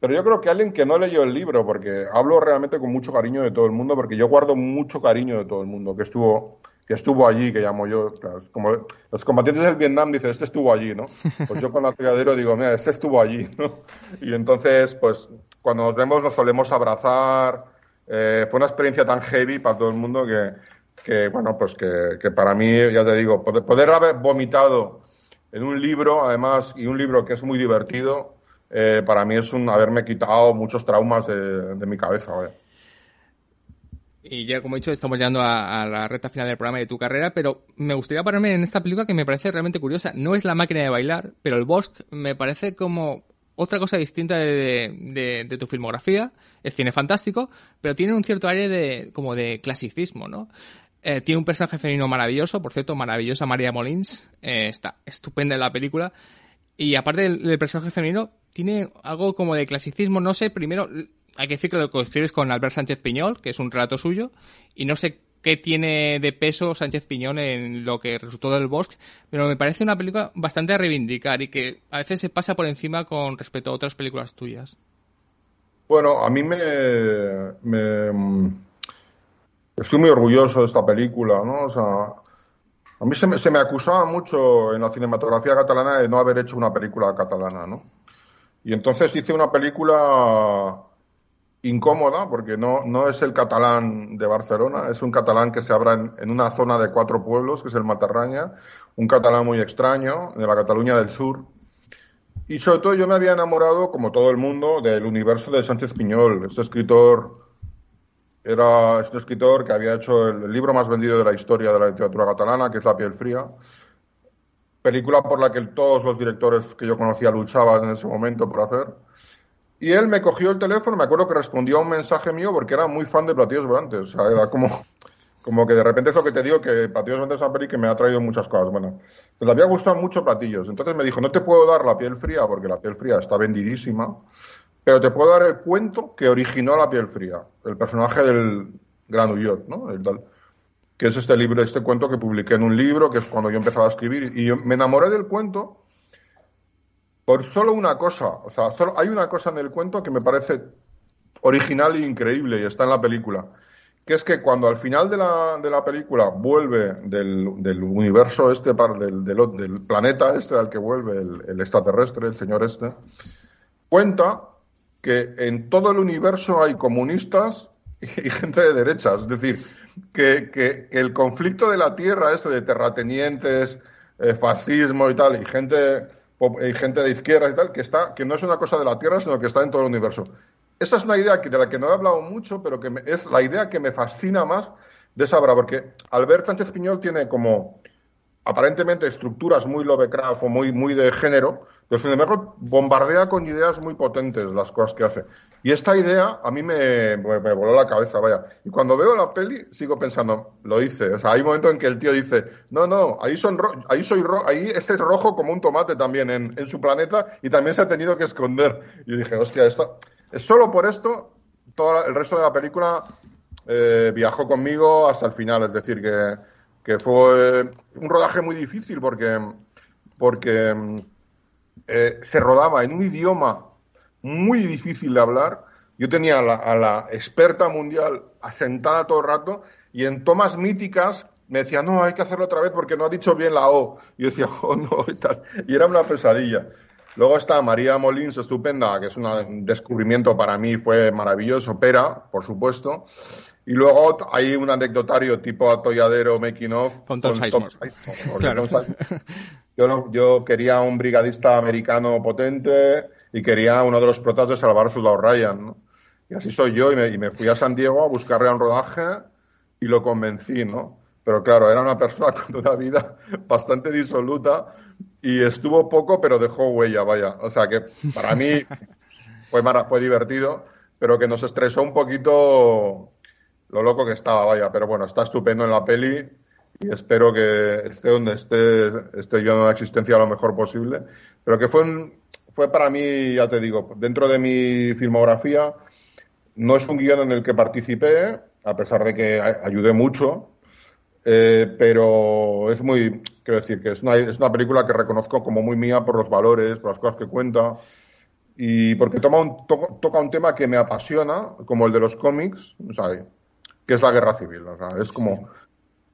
Pero yo creo que alguien que no leyó el libro, porque hablo realmente con mucho cariño de todo el mundo, porque yo guardo mucho cariño de todo el mundo que estuvo, que estuvo allí, que llamo yo. Claro, como los combatientes del Vietnam dicen, este estuvo allí, ¿no? Pues yo con la atolladero digo, mira, este estuvo allí, ¿no? Y entonces, pues cuando nos vemos nos solemos abrazar. Eh, fue una experiencia tan heavy para todo el mundo que, que bueno, pues que, que, para mí, ya te digo, poder, haber vomitado en un libro, además, y un libro que es muy divertido, eh, para mí es un haberme quitado muchos traumas de, de mi cabeza. ¿vale? Y ya, como he dicho, estamos llegando a, a, la recta final del programa de tu carrera, pero me gustaría pararme en esta película que me parece realmente curiosa. No es la máquina de bailar, pero el Bosque me parece como otra cosa distinta de, de, de, tu filmografía. Es cine fantástico, pero tiene un cierto aire de, como de clasicismo, ¿no? Eh, tiene un personaje femenino maravilloso, por cierto, maravillosa María Molins, eh, está estupenda en la película. Y aparte del, del, personaje femenino, tiene algo como de clasicismo, no sé, primero, hay que decir que lo escribes con Albert Sánchez Piñol, que es un relato suyo, y no sé qué tiene de peso Sánchez Piñón en lo que resultó del Bosque, pero me parece una película bastante a reivindicar y que a veces se pasa por encima con respecto a otras películas tuyas. Bueno, a mí me, me estoy muy orgulloso de esta película, ¿no? O sea, a mí se me, se me, acusaba mucho en la cinematografía catalana de no haber hecho una película catalana, ¿no? Y entonces hice una película incómoda, porque no, no es el catalán de Barcelona, es un catalán que se habla en, una zona de cuatro pueblos, que es el Matarraña, un catalán muy extraño, de la Cataluña del Sur. Y sobre todo yo me había enamorado, como todo el mundo, del universo de Sánchez Piñol, este escritor era este escritor que había hecho el, libro más vendido de la historia de la literatura catalana, que es La piel fría. Película por la que todos los directores que yo conocía luchaban en ese momento por hacer. Y él me cogió el teléfono, me acuerdo que respondió a un mensaje mío porque era muy fan de Platillos Volantes. O sea, era como, como que de repente es lo que te digo, que Platillos Volantes es una que me ha traído muchas cosas. Bueno, le había gustado mucho Platillos. Entonces me dijo, no te puedo dar la piel fría porque la piel fría está vendidísima, pero te puedo dar el cuento que originó la piel fría, el personaje del Gran Uyot, ¿no? El tal que es este libro, este cuento que publiqué en un libro, que es cuando yo empezaba a escribir, y me enamoré del cuento por solo una cosa, o sea, solo hay una cosa en el cuento que me parece original e increíble y está en la película, que es que cuando al final de la, de la película vuelve del, del universo este, del, del, del, planeta este al que vuelve el, extraterrestre, el señor este, cuenta que en todo el universo hay comunistas y gente de derechas, es decir, que, que, que, el conflicto de la tierra, ese de terratenientes, eh, fascismo y tal, y gente, y gente de izquierda y tal, que, está, que no es una cosa de la tierra, sino que está en todo el universo. Esa es una idea de la que no he hablado mucho, pero que me, es la idea que me fascina más de esa obra, porque Albert Sánchez Piñol tiene como aparentemente estructuras muy Lovecraft o muy, muy de género, pero sin embargo bombardea con ideas muy potentes las cosas que hace. Y esta idea a mí me, me, me, voló la cabeza, vaya. Y cuando veo la peli sigo pensando, lo hice. O sea, hay momentos en que el tío dice, no, no, ahí son ahí soy ro ahí este es rojo como un tomate también en, en, su planeta y también se ha tenido que esconder. Y dije, hostia, esto es solo por esto todo el resto de la película eh, viajó conmigo hasta el final. Es decir, que, que fue un rodaje muy difícil porque porque eh, se rodaba en un idioma muy difícil de hablar. Yo tenía a la, a la, experta mundial asentada todo el rato y en tomas míticas me decía, no, hay que hacerlo otra vez porque no ha dicho bien la O. Y yo decía, oh, no, y tal. Y era una pesadilla. Luego está María Molins, estupenda, que es un descubrimiento para mí, fue maravilloso. Pera, por supuesto. Y luego hay un anecdotario tipo atolladero making of. Con Tom, con Tom claro. Yo, yo quería un brigadista americano potente y quería uno de los protas de Salvar Soldado Ryan, ¿no? Y así soy yo y me, y me, fui a San Diego a buscarle a un rodaje y lo convencí, ¿no? Pero claro, era una persona con una vida bastante disoluta y estuvo poco, pero dejó huella, vaya. O sea que para mí fue, fue divertido, pero que nos estresó un poquito lo loco que estaba, vaya. Pero bueno, está estupendo en la peli y espero que esté donde esté, esté en la existencia lo mejor posible. Pero que fue un, fue para mí, ya te digo, dentro de mi filmografía, no es un guion en el que participé, a pesar de que ayudé mucho, eh, pero es muy, quiero decir, que es una, es una película que reconozco como muy mía por los valores, por las cosas que cuenta, y porque toma un, to, toca un tema que me apasiona, como el de los cómics, o sea, que es la guerra civil. O sea, es como.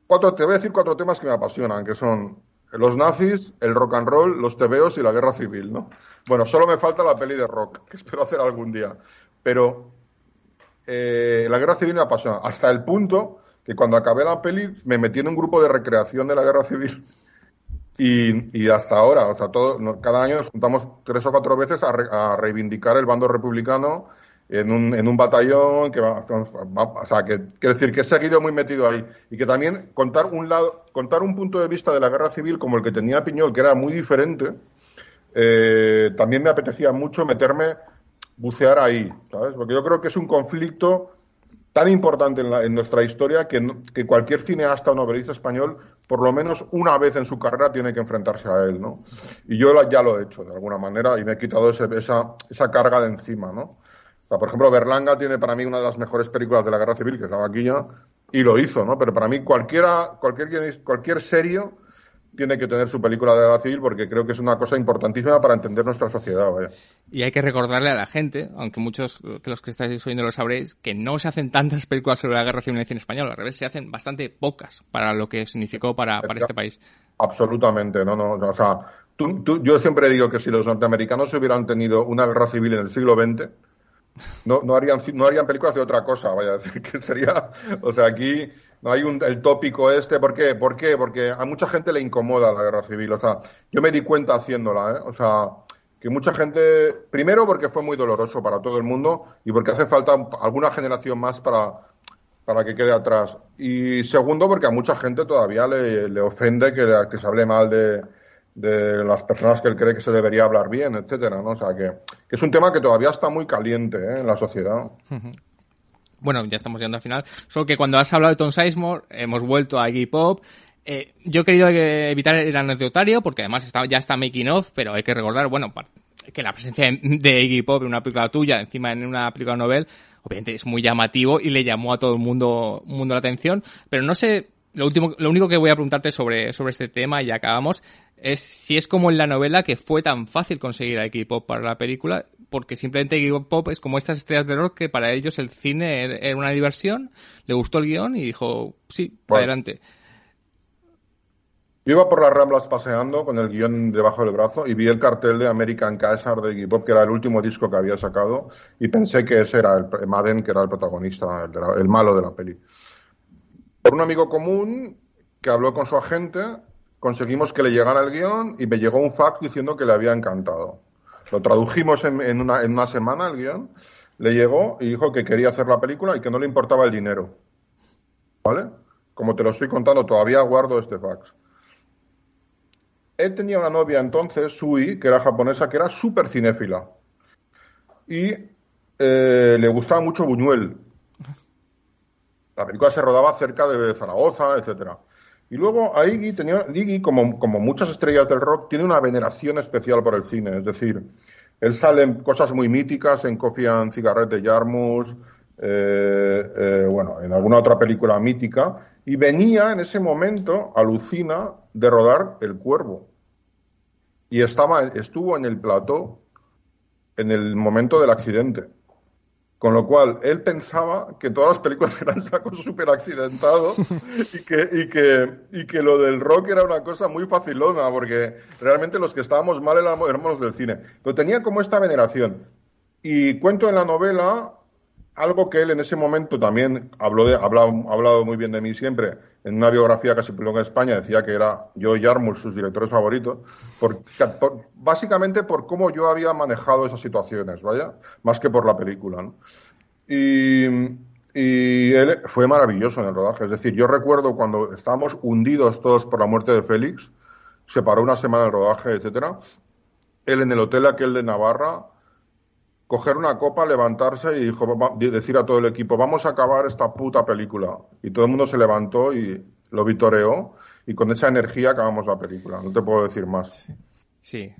Cuatro, te voy a decir cuatro temas que me apasionan, que son los nazis, el rock and roll, los tebeos y la guerra civil, ¿no? Bueno, solo me falta la peli de rock, que espero hacer algún día. Pero eh, la guerra civil me apasiona, hasta el punto que cuando acabé la peli me metí en un grupo de recreación de la guerra civil. Y, y hasta ahora, o sea, todo, cada año nos juntamos tres o cuatro veces a, re, a reivindicar el bando republicano en un, en un batallón, que va, va, o sea, que, que decir que he seguido muy metido ahí y que también contar un lado, contar un punto de vista de la guerra civil como el que tenía Piñol, que era muy diferente, eh, también me apetecía mucho meterme, bucear ahí, ¿sabes? Porque yo creo que es un conflicto tan importante en, la, en nuestra historia que, que, cualquier cineasta o novelista español, por lo menos una vez en su carrera, tiene que enfrentarse a él, ¿no? Y yo ya lo he hecho, de alguna manera, y me he quitado ese, esa, esa carga de encima, ¿no? O sea, por ejemplo, Berlanga tiene para mí una de las mejores películas de la Guerra Civil, que es La Vaquilla, y lo hizo, ¿no? Pero para mí cualquiera, cualquier, cualquier serio tiene que tener su película de la guerra civil porque creo que es una cosa importantísima para entender nuestra sociedad. Vaya. Y hay que recordarle a la gente, aunque muchos que los que estáis oyendo lo sabréis, que no se hacen tantas películas sobre la guerra civil en español, al revés, se hacen bastante pocas para lo que significó para, para este país. Absolutamente, no, no, no o sea, tú, tú, yo siempre digo que si los norteamericanos hubieran tenido una guerra civil en el siglo XX, no, no, harían, no harían películas de otra cosa, vaya, que sería, o sea, aquí no hay un, el tópico este, ¿por qué? ¿Por qué? Porque a mucha gente le incomoda la guerra civil, o sea, yo me di cuenta haciéndola, ¿eh? o sea, que mucha gente, primero porque fue muy doloroso para todo el mundo y porque hace falta alguna generación más para, para que quede atrás. Y segundo porque a mucha gente todavía le, le ofende que, que se hable mal de, de las personas que él cree que se debería hablar bien, etcétera, ¿no? O sea, que, que es un tema que todavía está muy caliente ¿eh? en la sociedad. Bueno, ya estamos llegando al final. Solo que cuando has hablado de Tom Sizemore, hemos vuelto a Iggy Pop. Eh, yo he querido evitar el anecdotario porque además está, ya está making of, pero hay que recordar, bueno, que la presencia de Iggy Pop en una película tuya, encima en una película novel, obviamente es muy llamativo y le llamó a todo el mundo, mundo la atención. Pero no sé, lo último, lo único que voy a preguntarte sobre, sobre este tema y acabamos, es si es como en la novela que fue tan fácil conseguir a Iggy Pop para la película, porque simplemente Iggy Pop es como estas estrellas de rock que para ellos el cine era una diversión, le gustó el guion y dijo, sí, adelante. Yo iba por las Ramblas paseando con el guion debajo del brazo y vi el cartel de American Caesar de Iggy Pop, que era el último disco que había sacado, y pensé que ese era el Madden, que era el protagonista, el, el malo de la peli. Por un amigo común que habló con su agente, conseguimos que le llegara el guion y me llegó un fax diciendo que le había encantado. Lo tradujimos en, una, en una semana el guion, le llegó y dijo que quería hacer la película y que no le importaba el dinero. ¿Vale? Como te lo estoy contando, todavía guardo este fax. Él tenía una novia entonces, Sui, que era japonesa, que era súper cinéfila. Y eh, le gustaba mucho Buñuel. La película se rodaba cerca de Zaragoza, etcétera. Y luego a Iggy, tenía, Iggy como, muchas estrellas del rock, tiene una veneración especial por el cine. Es decir, él sale en cosas muy míticas, en Coffee and Cigarette de Jarmus, eh, eh, bueno, en alguna otra película mítica, y venía en ese momento, alucina, de rodar El Cuervo. Y estaba, estuvo en el plató en el momento del accidente. Con lo cual, él pensaba que todas las películas eran sacos súper accidentados y que, y, que, y que lo del rock era una cosa muy facilona, porque realmente los que estábamos mal éramos, los del cine. Pero tenía como esta veneración. Y cuento en la novela algo que él en ese momento también habló de, ha hablado muy bien de mí siempre, en una biografía casi en España, decía que era yo y Jarmus sus directores favoritos, básicamente por cómo yo había manejado esas situaciones, vaya, más que por la película. y él fue maravilloso en el rodaje. Es decir, yo recuerdo cuando estábamos hundidos todos por la muerte de Félix, se paró una semana el rodaje, etcétera. Él en el hotel aquel de Navarra, coger una copa, levantarse y decir a todo el equipo, vamos a acabar esta puta película. Y todo el mundo se levantó y lo vitoreó y con esa energía acabamos la película. No te puedo decir más. Sí,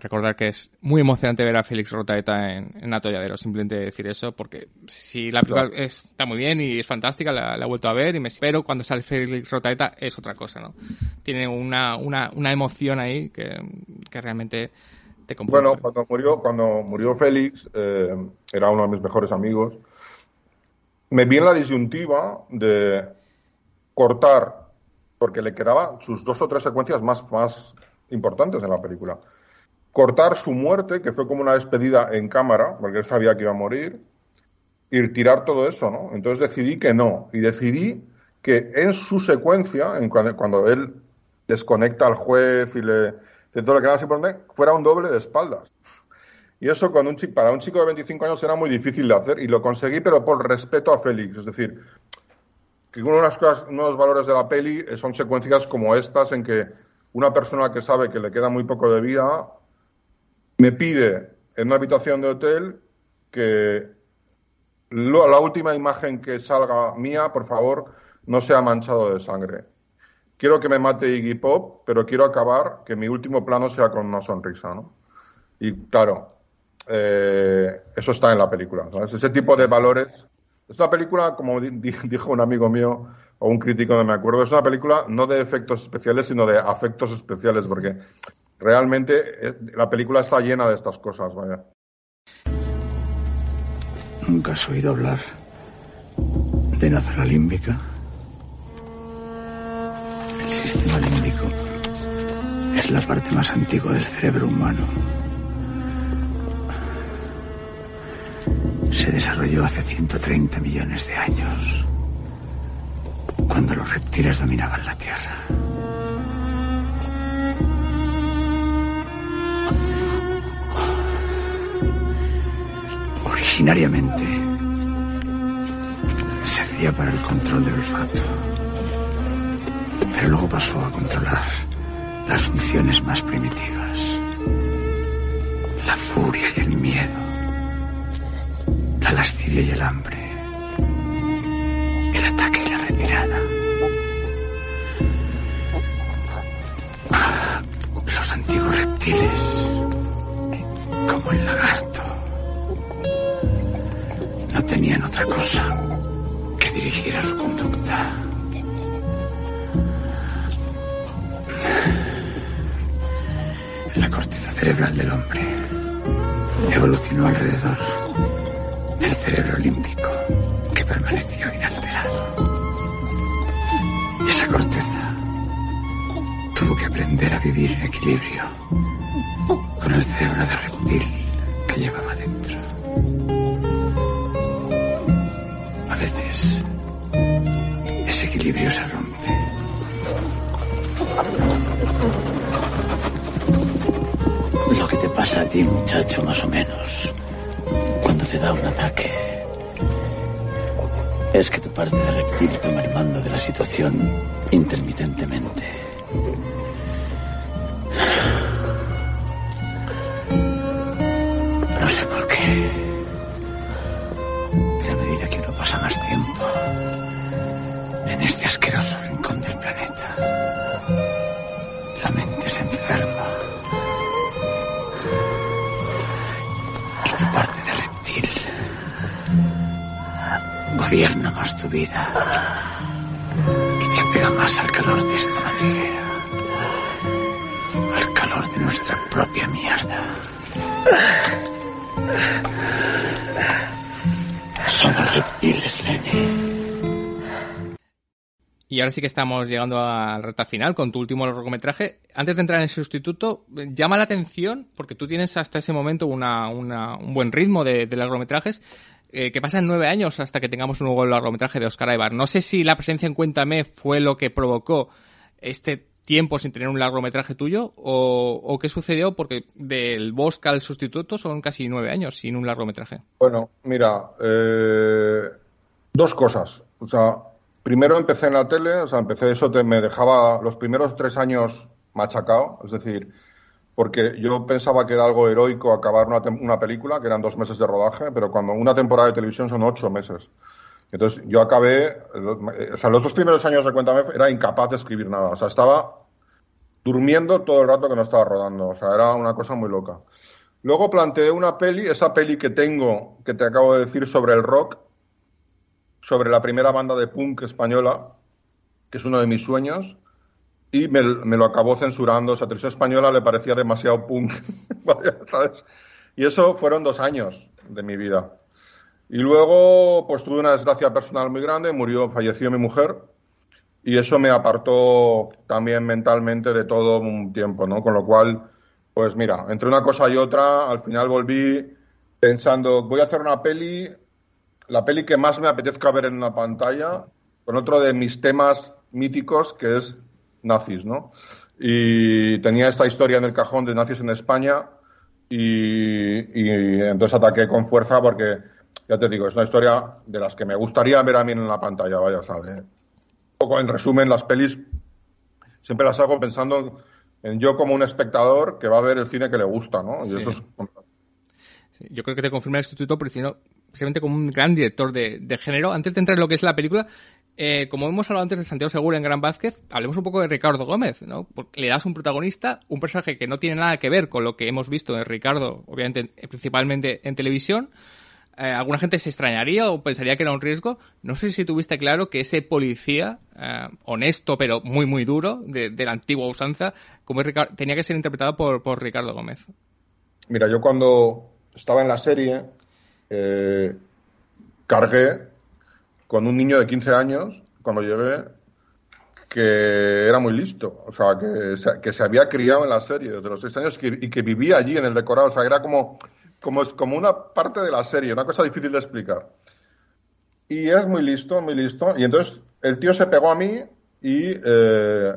recordar que es muy emocionante ver a Félix Rotaeta en, en Atolladero, simplemente decir eso, porque si la película está muy bien y es fantástica, la, he vuelto a ver y me espero cuando sale Félix Rotaeta es otra cosa, ¿no? Tiene una, una, una emoción ahí que, que realmente bueno, cuando murió, cuando murió Félix, eh, era uno de mis mejores amigos, me vi en la disyuntiva de cortar, porque le quedaban sus dos o tres secuencias más, más importantes en la película. Cortar su muerte, que fue como una despedida en cámara, porque él sabía que iba a morir, y tirar todo eso, ¿no? Entonces decidí que no, y decidí que en su secuencia, en cuando él desconecta al juez y le, de todo lo que era importante, fuera un doble de espaldas. Y eso con un para un chico de 25 años era muy difícil de hacer y lo conseguí, pero por respeto a Félix. Es decir, que una de cosas, uno de los valores de la peli son secuencias como estas en que una persona que sabe que le queda muy poco de vida me pide en una habitación de hotel que la última imagen que salga mía, por favor, no sea manchado de sangre quiero que me mate Iggy Pop, pero quiero acabar que mi último plano sea con una sonrisa, ¿no? Y claro, eh, eso está en la película, ¿sabes? Ese tipo de valores. Es una película, como dijo un amigo mío o un crítico, no me acuerdo, es una película no de efectos especiales, sino de afectos especiales, porque realmente eh, la película está llena de estas cosas, vaya. ¿Nunca has oído hablar de la límbica? Sistema límbico es la parte más antigua del cerebro humano. Se desarrolló hace 130 millones de años, cuando los reptiles dominaban la Tierra. Originariamente, servía para el control del olfato pero luego pasó a controlar las funciones más primitivas. La furia y el miedo. La lascivia y el hambre. El ataque y la retirada. Los antiguos reptiles, como el lagarto, no tenían otra cosa que dirigir a su conducta. La corteza cerebral del hombre evolucionó alrededor del cerebro límbico que permaneció inalterado. Esa corteza tuvo que aprender a vivir en equilibrio con el cerebro de reptil que llevaba dentro. A veces ese equilibrio se rompe. Pasa a ti, muchacho, más o menos, cuando te da un ataque, es que tu parte de reptil toma el mando de la situación intermitentemente. No sé por qué. Pero a medida que uno pasa más tiempo en este asqueroso gobierna más tu vida y te apega más al calor de esta madriguera, al calor de nuestra propia mierda. Somos reptiles, Lenny. Y ahora sí que estamos llegando a la recta final con tu último largometraje. Antes de entrar en el sustituto, llama la atención, porque tú tienes hasta ese momento una, una- un buen ritmo de, de largometrajes, eh, que pasan nueve años hasta que tengamos un nuevo largometraje de Oscar Aibar. No sé si la presencia en Cuéntame fue lo que provocó este tiempo sin tener un largometraje tuyo, o, qué sucedió, porque del Bosque al sustituto son casi nueve años sin un largometraje. Bueno, mira, eh, dos cosas. O sea, primero empecé en la tele, o sea, empecé eso, me dejaba los primeros tres años machacado, es decir, porque yo pensaba que era algo heroico acabar una, película, que eran dos meses de rodaje, pero cuando una temporada de televisión son ocho meses. Entonces, yo acabé, eh, o sea, los dos primeros años de Cuéntame era incapaz de escribir nada. O sea, estaba durmiendo todo el rato que no estaba rodando. O sea, era una cosa muy loca. Luego planteé una peli, esa peli que tengo, que te acabo de decir sobre el rock, sobre la primera banda de punk española, que es uno de mis sueños, y me, me lo acabó censurando. O sea, Televisión Española le parecía demasiado punk, ¿sabes? Y eso fueron dos años de mi vida. Y luego, pues tuve una desgracia personal muy grande, murió, falleció mi mujer, y eso me apartó también mentalmente de todo un tiempo, ¿no? Con lo cual, pues mira, entre una cosa y otra, al final volví pensando, voy a hacer una peli, la peli que más me apetezca ver en una pantalla, con otro de mis temas míticos, que es nazis, ¿no? Y tenía esta historia en el cajón de nazis en España, y, y entonces ataqué con fuerza porque, ya te digo, es una historia de las que me gustaría ver a mí en la pantalla, vaya, ¿sabes? Un poco en resumen, las pelis siempre las hago pensando en yo como un espectador que va a ver el cine que le gusta, ¿no? Y Sí. eso es Sí, Yo creo que te confirma el sustituto, precisamente como un gran director de, de género. Antes de entrar en lo que es la película, eh, como hemos hablado antes de Santiago Segura en Gran Vázquez, hablemos un poco de Ricardo Gómez, ¿no? Porque le das un protagonista, un personaje que no tiene nada que ver con lo que hemos visto en Ricardo, obviamente, principalmente en televisión. Eh, alguna gente se extrañaría o pensaría que era un riesgo. No sé si tuviste claro que ese policía, eh, honesto pero muy, muy duro, de, la antigua usanza, como es Ricardo, tenía que ser interpretado por, por Ricardo Gómez. Mira, yo cuando estaba en la serie, cargué con un niño de 15 años, cuando llevé, que era muy listo, o sea, que se, que se había criado en la serie desde los 6 años y que vivía allí en el decorado, o sea, era como, como, es como una parte de la serie, una cosa difícil de explicar. Y es muy listo, muy listo, y entonces el tío se pegó a mí y... eh,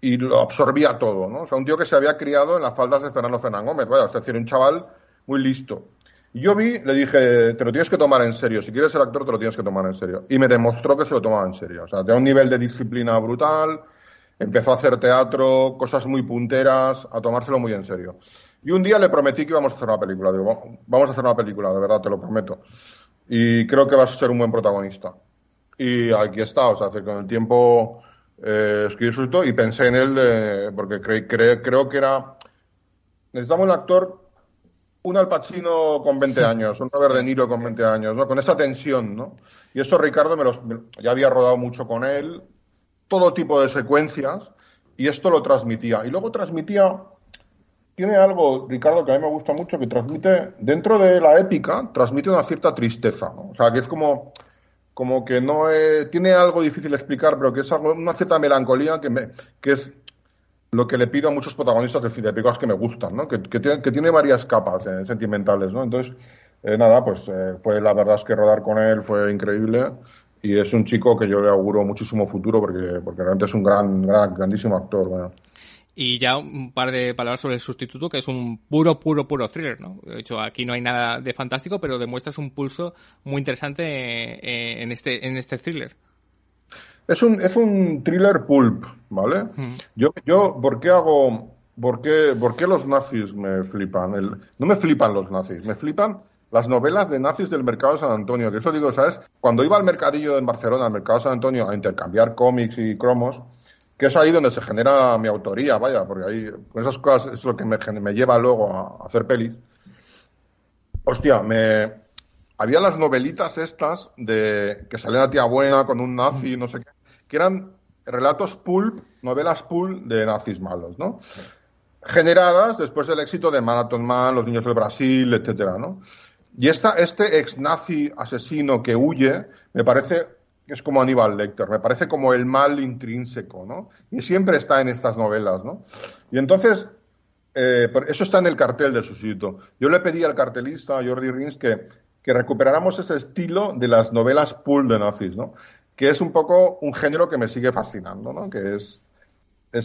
y lo absorbía todo, ¿no? O sea, un tío que se había criado en las faldas de Fernando Fernán Gómez, vaya, es decir, un chaval muy listo. Yo vi, le dije, te lo tienes que tomar en serio, si quieres ser actor te lo tienes que tomar en serio. Y me demostró que se lo tomaba en serio, o sea, tenía un nivel de disciplina brutal, empezó a hacer teatro, cosas muy punteras, a tomárselo muy en serio. Y un día le prometí que íbamos a hacer una película. Digo, vamos a hacer una película, de verdad, te lo prometo. Y creo que vas a ser un buen protagonista. Y aquí está, o sea, hace con el tiempo eh, escribí y pensé en él porque creo que era. Necesitamos un actor, un Al Pacino con 20 años, un Robert Niro con 20 años, ¿no? Con esa tensión, ¿no? Y eso Ricardo me los, ya había rodado mucho con él, todo tipo de secuencias, y esto lo transmitía. Y luego transmitía tiene algo, Ricardo, que a mí me gusta mucho, que transmite, dentro de la épica, transmite una cierta tristeza, ¿no? O sea, que es como, como que no tiene algo difícil de explicar, pero que es algo, una cierta melancolía que, me, que es lo que le pido a muchos protagonistas de, de películas que me gustan, ¿no? Que, que, tiene, que tiene varias capas eh, sentimentales, ¿no? Entonces, eh, nada, pues eh, fue la verdad es que rodar con él fue increíble y es un chico que yo le auguro muchísimo futuro porque, porque realmente es un gran, gran grandísimo actor, bueno. Y ya un par de palabras sobre el sustituto, que es un puro, puro, puro thriller, ¿no? De hecho, aquí no hay nada de fantástico, pero demuestras un pulso muy interesante eh, en este, en este thriller. Es un, es un thriller pulp, ¿vale? Yo, yo, ¿por qué hago, por qué, por qué los nazis me flipan? El, no me flipan los nazis, me flipan las novelas de nazis del mercado de San Antonio. Que eso digo, ¿sabes? Cuando iba al mercadillo en Barcelona, al mercado de San Antonio, a intercambiar cómics y cromos, que es ahí donde se genera mi autoría, vaya, porque ahí, con esas cosas es lo que me, me lleva luego a, hacer pelis. Hostia, me, había las novelitas estas de que salía una tía buena con un nazi, no sé qué, que eran relatos pulp, novelas pulp de nazis malos, ¿no? Generadas después del éxito de Marathon Man, Los Niños del Brasil, etcétera, ¿no? Y esta, este ex nazi asesino que huye, me parece es como Aníbal Lecter, me parece como el mal intrínseco, ¿no? Y siempre está en estas novelas, ¿no? Y entonces, eh, eso está en el cartel del sustituto. Yo le pedí al cartelista, Jordi Rins, que, que recuperáramos ese estilo de las novelas pool de nazis, ¿no? Que es un poco un género que me sigue fascinando, ¿no? Que es,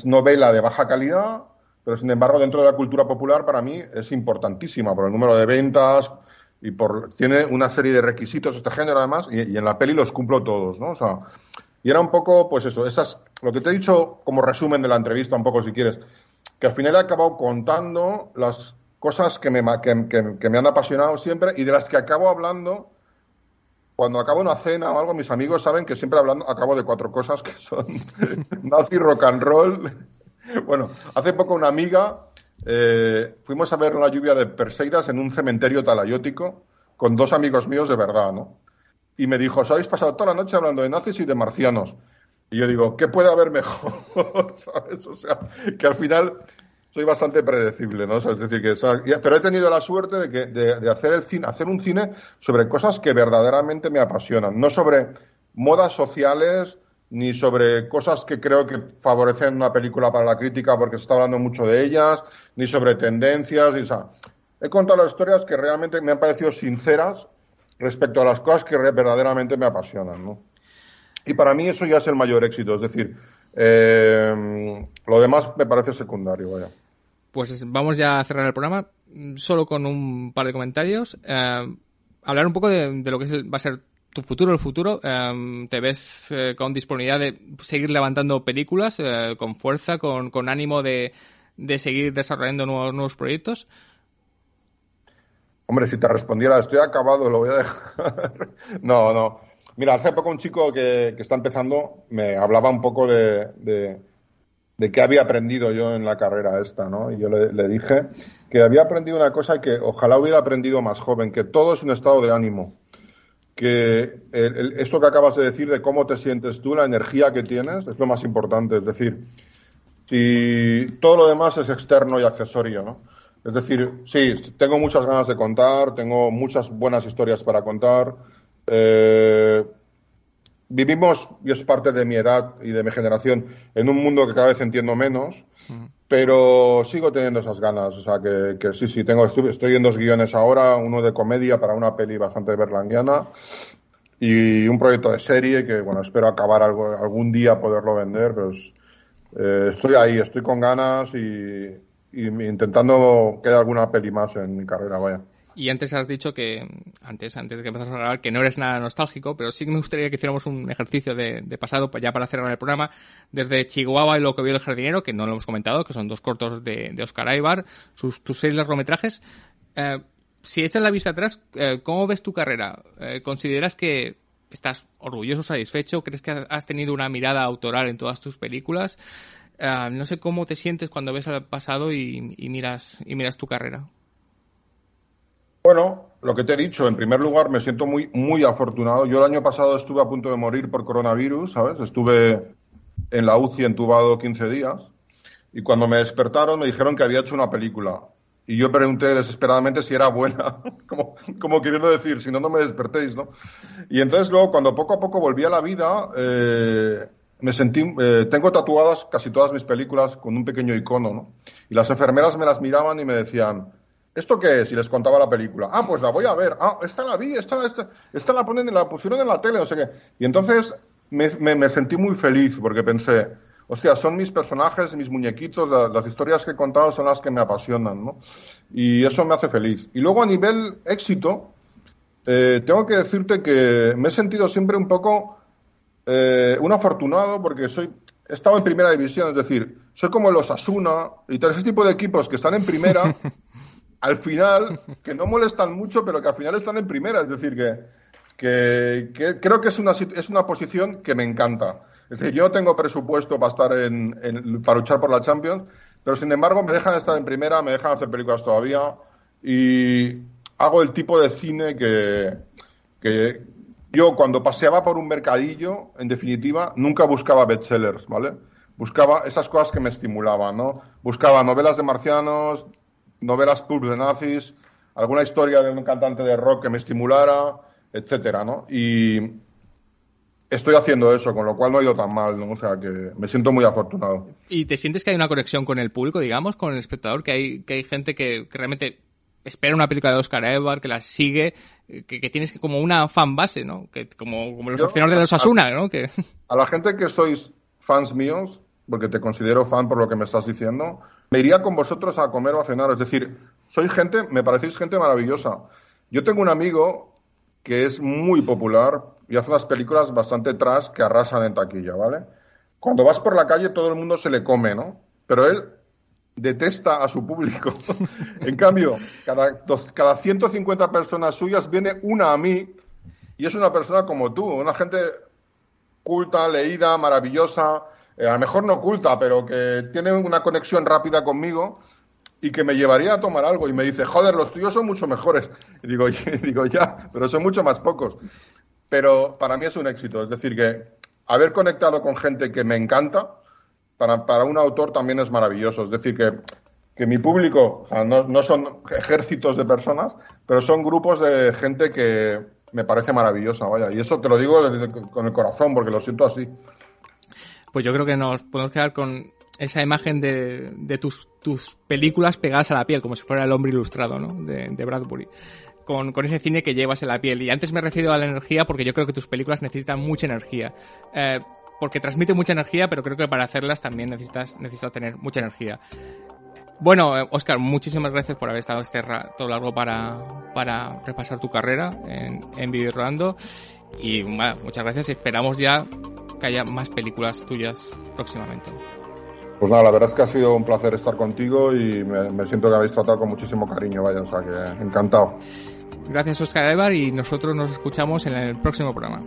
novela de baja calidad, pero sin embargo dentro de la cultura popular para mí es importantísima por el número de ventas, y por tiene una serie de requisitos este género además y, en la peli los cumplo todos, ¿no? O sea, y era un poco, pues eso, esas, lo que te he dicho como resumen de la entrevista un poco si quieres, que al final he acabado contando las cosas que me, que, me han apasionado siempre y de las que acabo hablando cuando acabo una cena o algo, mis amigos saben que siempre hablando, acabo de cuatro cosas que son nazi, rock and roll. Bueno, hace poco una amiga eh, fuimos a ver la lluvia de Perseidas en un cementerio talayótico con dos amigos míos de verdad, ¿no? Y me dijo, os habéis pasado toda la noche hablando de nazis y de marcianos. Y yo digo, ¿qué puede haber mejor? ¿Sabes? O sea, que al final soy bastante predecible, ¿no? es decir, que, pero he tenido la suerte de, que, de, hacer, el cine, hacer un cine sobre cosas que verdaderamente me apasionan, no sobre modas sociales, ni sobre cosas que creo que favorecen una película para la crítica porque se está hablando mucho de ellas, ni sobre tendencias. Y, o he contado las historias que realmente me han parecido sinceras respecto a las cosas que verdaderamente me apasionan. ¿no? Y para mí eso ya es el mayor éxito, es decir, eh, lo demás me parece secundario. Vaya. Pues vamos ya a cerrar el programa solo con un par de comentarios. Eh, hablar un poco de, lo que va a ser tu futuro, el futuro, em, ¿te ves eh, con disponibilidad de seguir levantando películas eh, con fuerza, con, ánimo de, de, seguir desarrollando nuevos, proyectos? Hombre, si te respondiera, estoy acabado, lo voy a dejar. no, no. Mira, hace poco un chico que, que está empezando me hablaba un poco de, de, qué había aprendido yo en la carrera esta, ¿no? Y yo le, dije que había aprendido una cosa que ojalá hubiera aprendido más joven, que todo es un estado de ánimo que esto que acabas de decir de cómo te sientes tú, la energía que tienes, es lo más importante. Es decir, si todo lo demás es externo y accesorio, ¿no? Es decir, sí, tengo muchas ganas de contar, tengo muchas buenas historias para contar. Eh, vivimos, y es parte de mi edad y de mi generación, en un mundo que cada vez entiendo menos, pero sigo teniendo esas ganas. O sea, que, que sí, sí, tengo, estoy, en dos guiones ahora, uno de comedia para una peli bastante berlanguiana y un proyecto de serie que, bueno, espero acabar algo, algún día poderlo vender, pero eh, estoy ahí, estoy con ganas y, y, intentando que haya alguna peli más en mi carrera, vaya. Y antes has dicho que, antes, antes de que empezamos a grabar, que no eres nada nostálgico, pero sí me gustaría que hiciéramos un ejercicio de, pasado, pues ya para cerrar el programa, desde Chihuahua y lo que vio el jardinero, que no lo hemos comentado, que son dos cortos de, Oscar Aibar, sus, tus seis largometrajes. Eh, si echas la vista atrás, eh, ¿cómo ves tu carrera? Eh, ¿Consideras que estás orgulloso, satisfecho? ¿Crees que has tenido una mirada autoral en todas tus películas? no sé cómo te sientes cuando ves al pasado y, miras, y miras tu carrera. Bueno, lo que te he dicho, en primer lugar, me siento muy, muy afortunado. Yo el año pasado estuve a punto de morir por coronavirus, ¿sabes? Estuve en la UCI entubado 15 días y cuando me despertaron me dijeron que había hecho una película. Y yo pregunté desesperadamente si era buena, como, como, queriendo decir, si no, no me despertéis, ¿no? Y entonces luego, cuando poco a poco volví a la vida, eh, me sentí, eh, tengo tatuadas casi todas mis películas con un pequeño icono, ¿no? Y las enfermeras me las miraban y me decían, ¿Esto qué es? Y les contaba la película. Ah, pues la voy a ver. Ah, esta la vi, esta, esta, esta la, ponen, la pusieron en la tele, no sé qué. Y entonces me, me, sentí muy feliz porque pensé, hostia, son mis personajes, mis muñequitos, las, historias que he contado son las que me apasionan, ¿no? Y eso me hace feliz. Y luego a nivel éxito, eh, tengo que decirte que me he sentido siempre un poco eh, un afortunado porque soy he estado en primera división, es decir, soy como los Asuna y todo ese tipo de equipos que están en primera al final, que no molestan mucho, pero que al final están en primera. Es decir, que, que, creo que es una, es una posición que me encanta. Es decir, yo tengo presupuesto para estar en, para luchar por la Champions, pero sin embargo me dejan estar en primera, me dejan hacer películas todavía y hago el tipo de cine que, que yo cuando paseaba por un mercadillo, en definitiva, nunca buscaba bestsellers, ¿vale? Buscaba esas cosas que me estimulaban, ¿no? Buscaba novelas de marcianos, novelas pulp de nazis, alguna historia de un cantante de rock que me estimulara, etcétera, ¿no? Y estoy haciendo eso, con lo cual no ha ido tan mal, ¿no? O sea que me siento muy afortunado. ¿Y te sientes que hay una conexión con el público, digamos, con el espectador? Que hay, que hay gente que, realmente espera una película de Oscar Edward, que la sigue, que, tienes como una fan base, ¿no? Que, como, como los accionarios de los Asuna, ¿no? Que... A la gente que sois fans míos, porque te considero fan por lo que me estás diciendo, me iría con vosotros a comer o a cenar. Es decir, soy gente, me parecéis gente maravillosa. Yo tengo un amigo que es muy popular y hace unas películas bastante tras que arrasan en taquilla, ¿vale? Cuando vas por la calle todo el mundo se le come, ¿no? Pero él detesta a su público. en cambio, cada, cada 150 personas suyas viene una a mí y es una persona como tú, una gente culta, leída, maravillosa, eh, a lo mejor no oculta, pero que tiene una conexión rápida conmigo y que me llevaría a tomar algo y me dice, joder, los tuyos son mucho mejores. Y digo, digo ya, pero son mucho más pocos. Pero para mí es un éxito, es decir, que haber conectado con gente que me encanta, para, para un autor también es maravilloso. Es decir, que, que mi público no, no, son ejércitos de personas, pero son grupos de gente que me parece maravillosa, vaya. Y eso te lo digo con el corazón, porque lo siento así pues yo creo que nos podemos quedar con esa imagen de, de tus, tus películas pegadas a la piel, como si fuera el hombre ilustrado, ¿no? De, de Bradbury. Con, con, ese cine que llevas en la piel. Y antes me refiero a la energía porque yo creo que tus películas necesitan mucha energía. Eh, porque transmite mucha energía, pero creo que para hacerlas también necesitas, necesitas tener mucha energía. Bueno, Oscar, muchísimas gracias por haber estado este rato largo para, para repasar tu carrera en, en Video Rodando. Y bueno, muchas gracias. Esperamos ya que haya más películas tuyas próximamente. Pues nada, la verdad es que ha sido un placer estar contigo y me, siento que habéis tratado con muchísimo cariño, vaya, o sea que encantado. Gracias Oscar Evar y nosotros nos escuchamos en el próximo programa.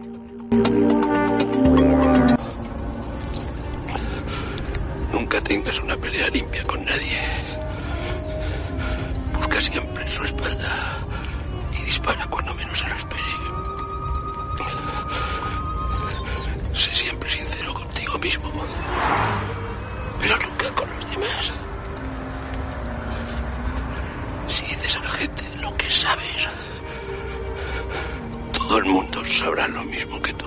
Nunca tengas una pelea limpia con nadie. Busca siempre su espalda y dispara cuando menos se lo espere. Sé siempre sincero contigo mismo, pero nunca con los demás. Si dices a la gente lo que sabes, todo el mundo sabrá lo mismo que tú.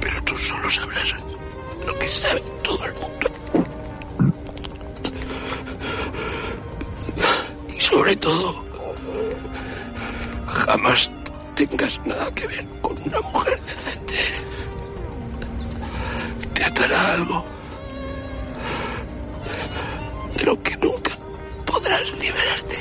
Pero tú solo sabrás lo que sabe todo el mundo. Y sobre todo, jamás tengas nada que ver con una mujer decente. Te atará algo de lo que nunca podrás liberarte.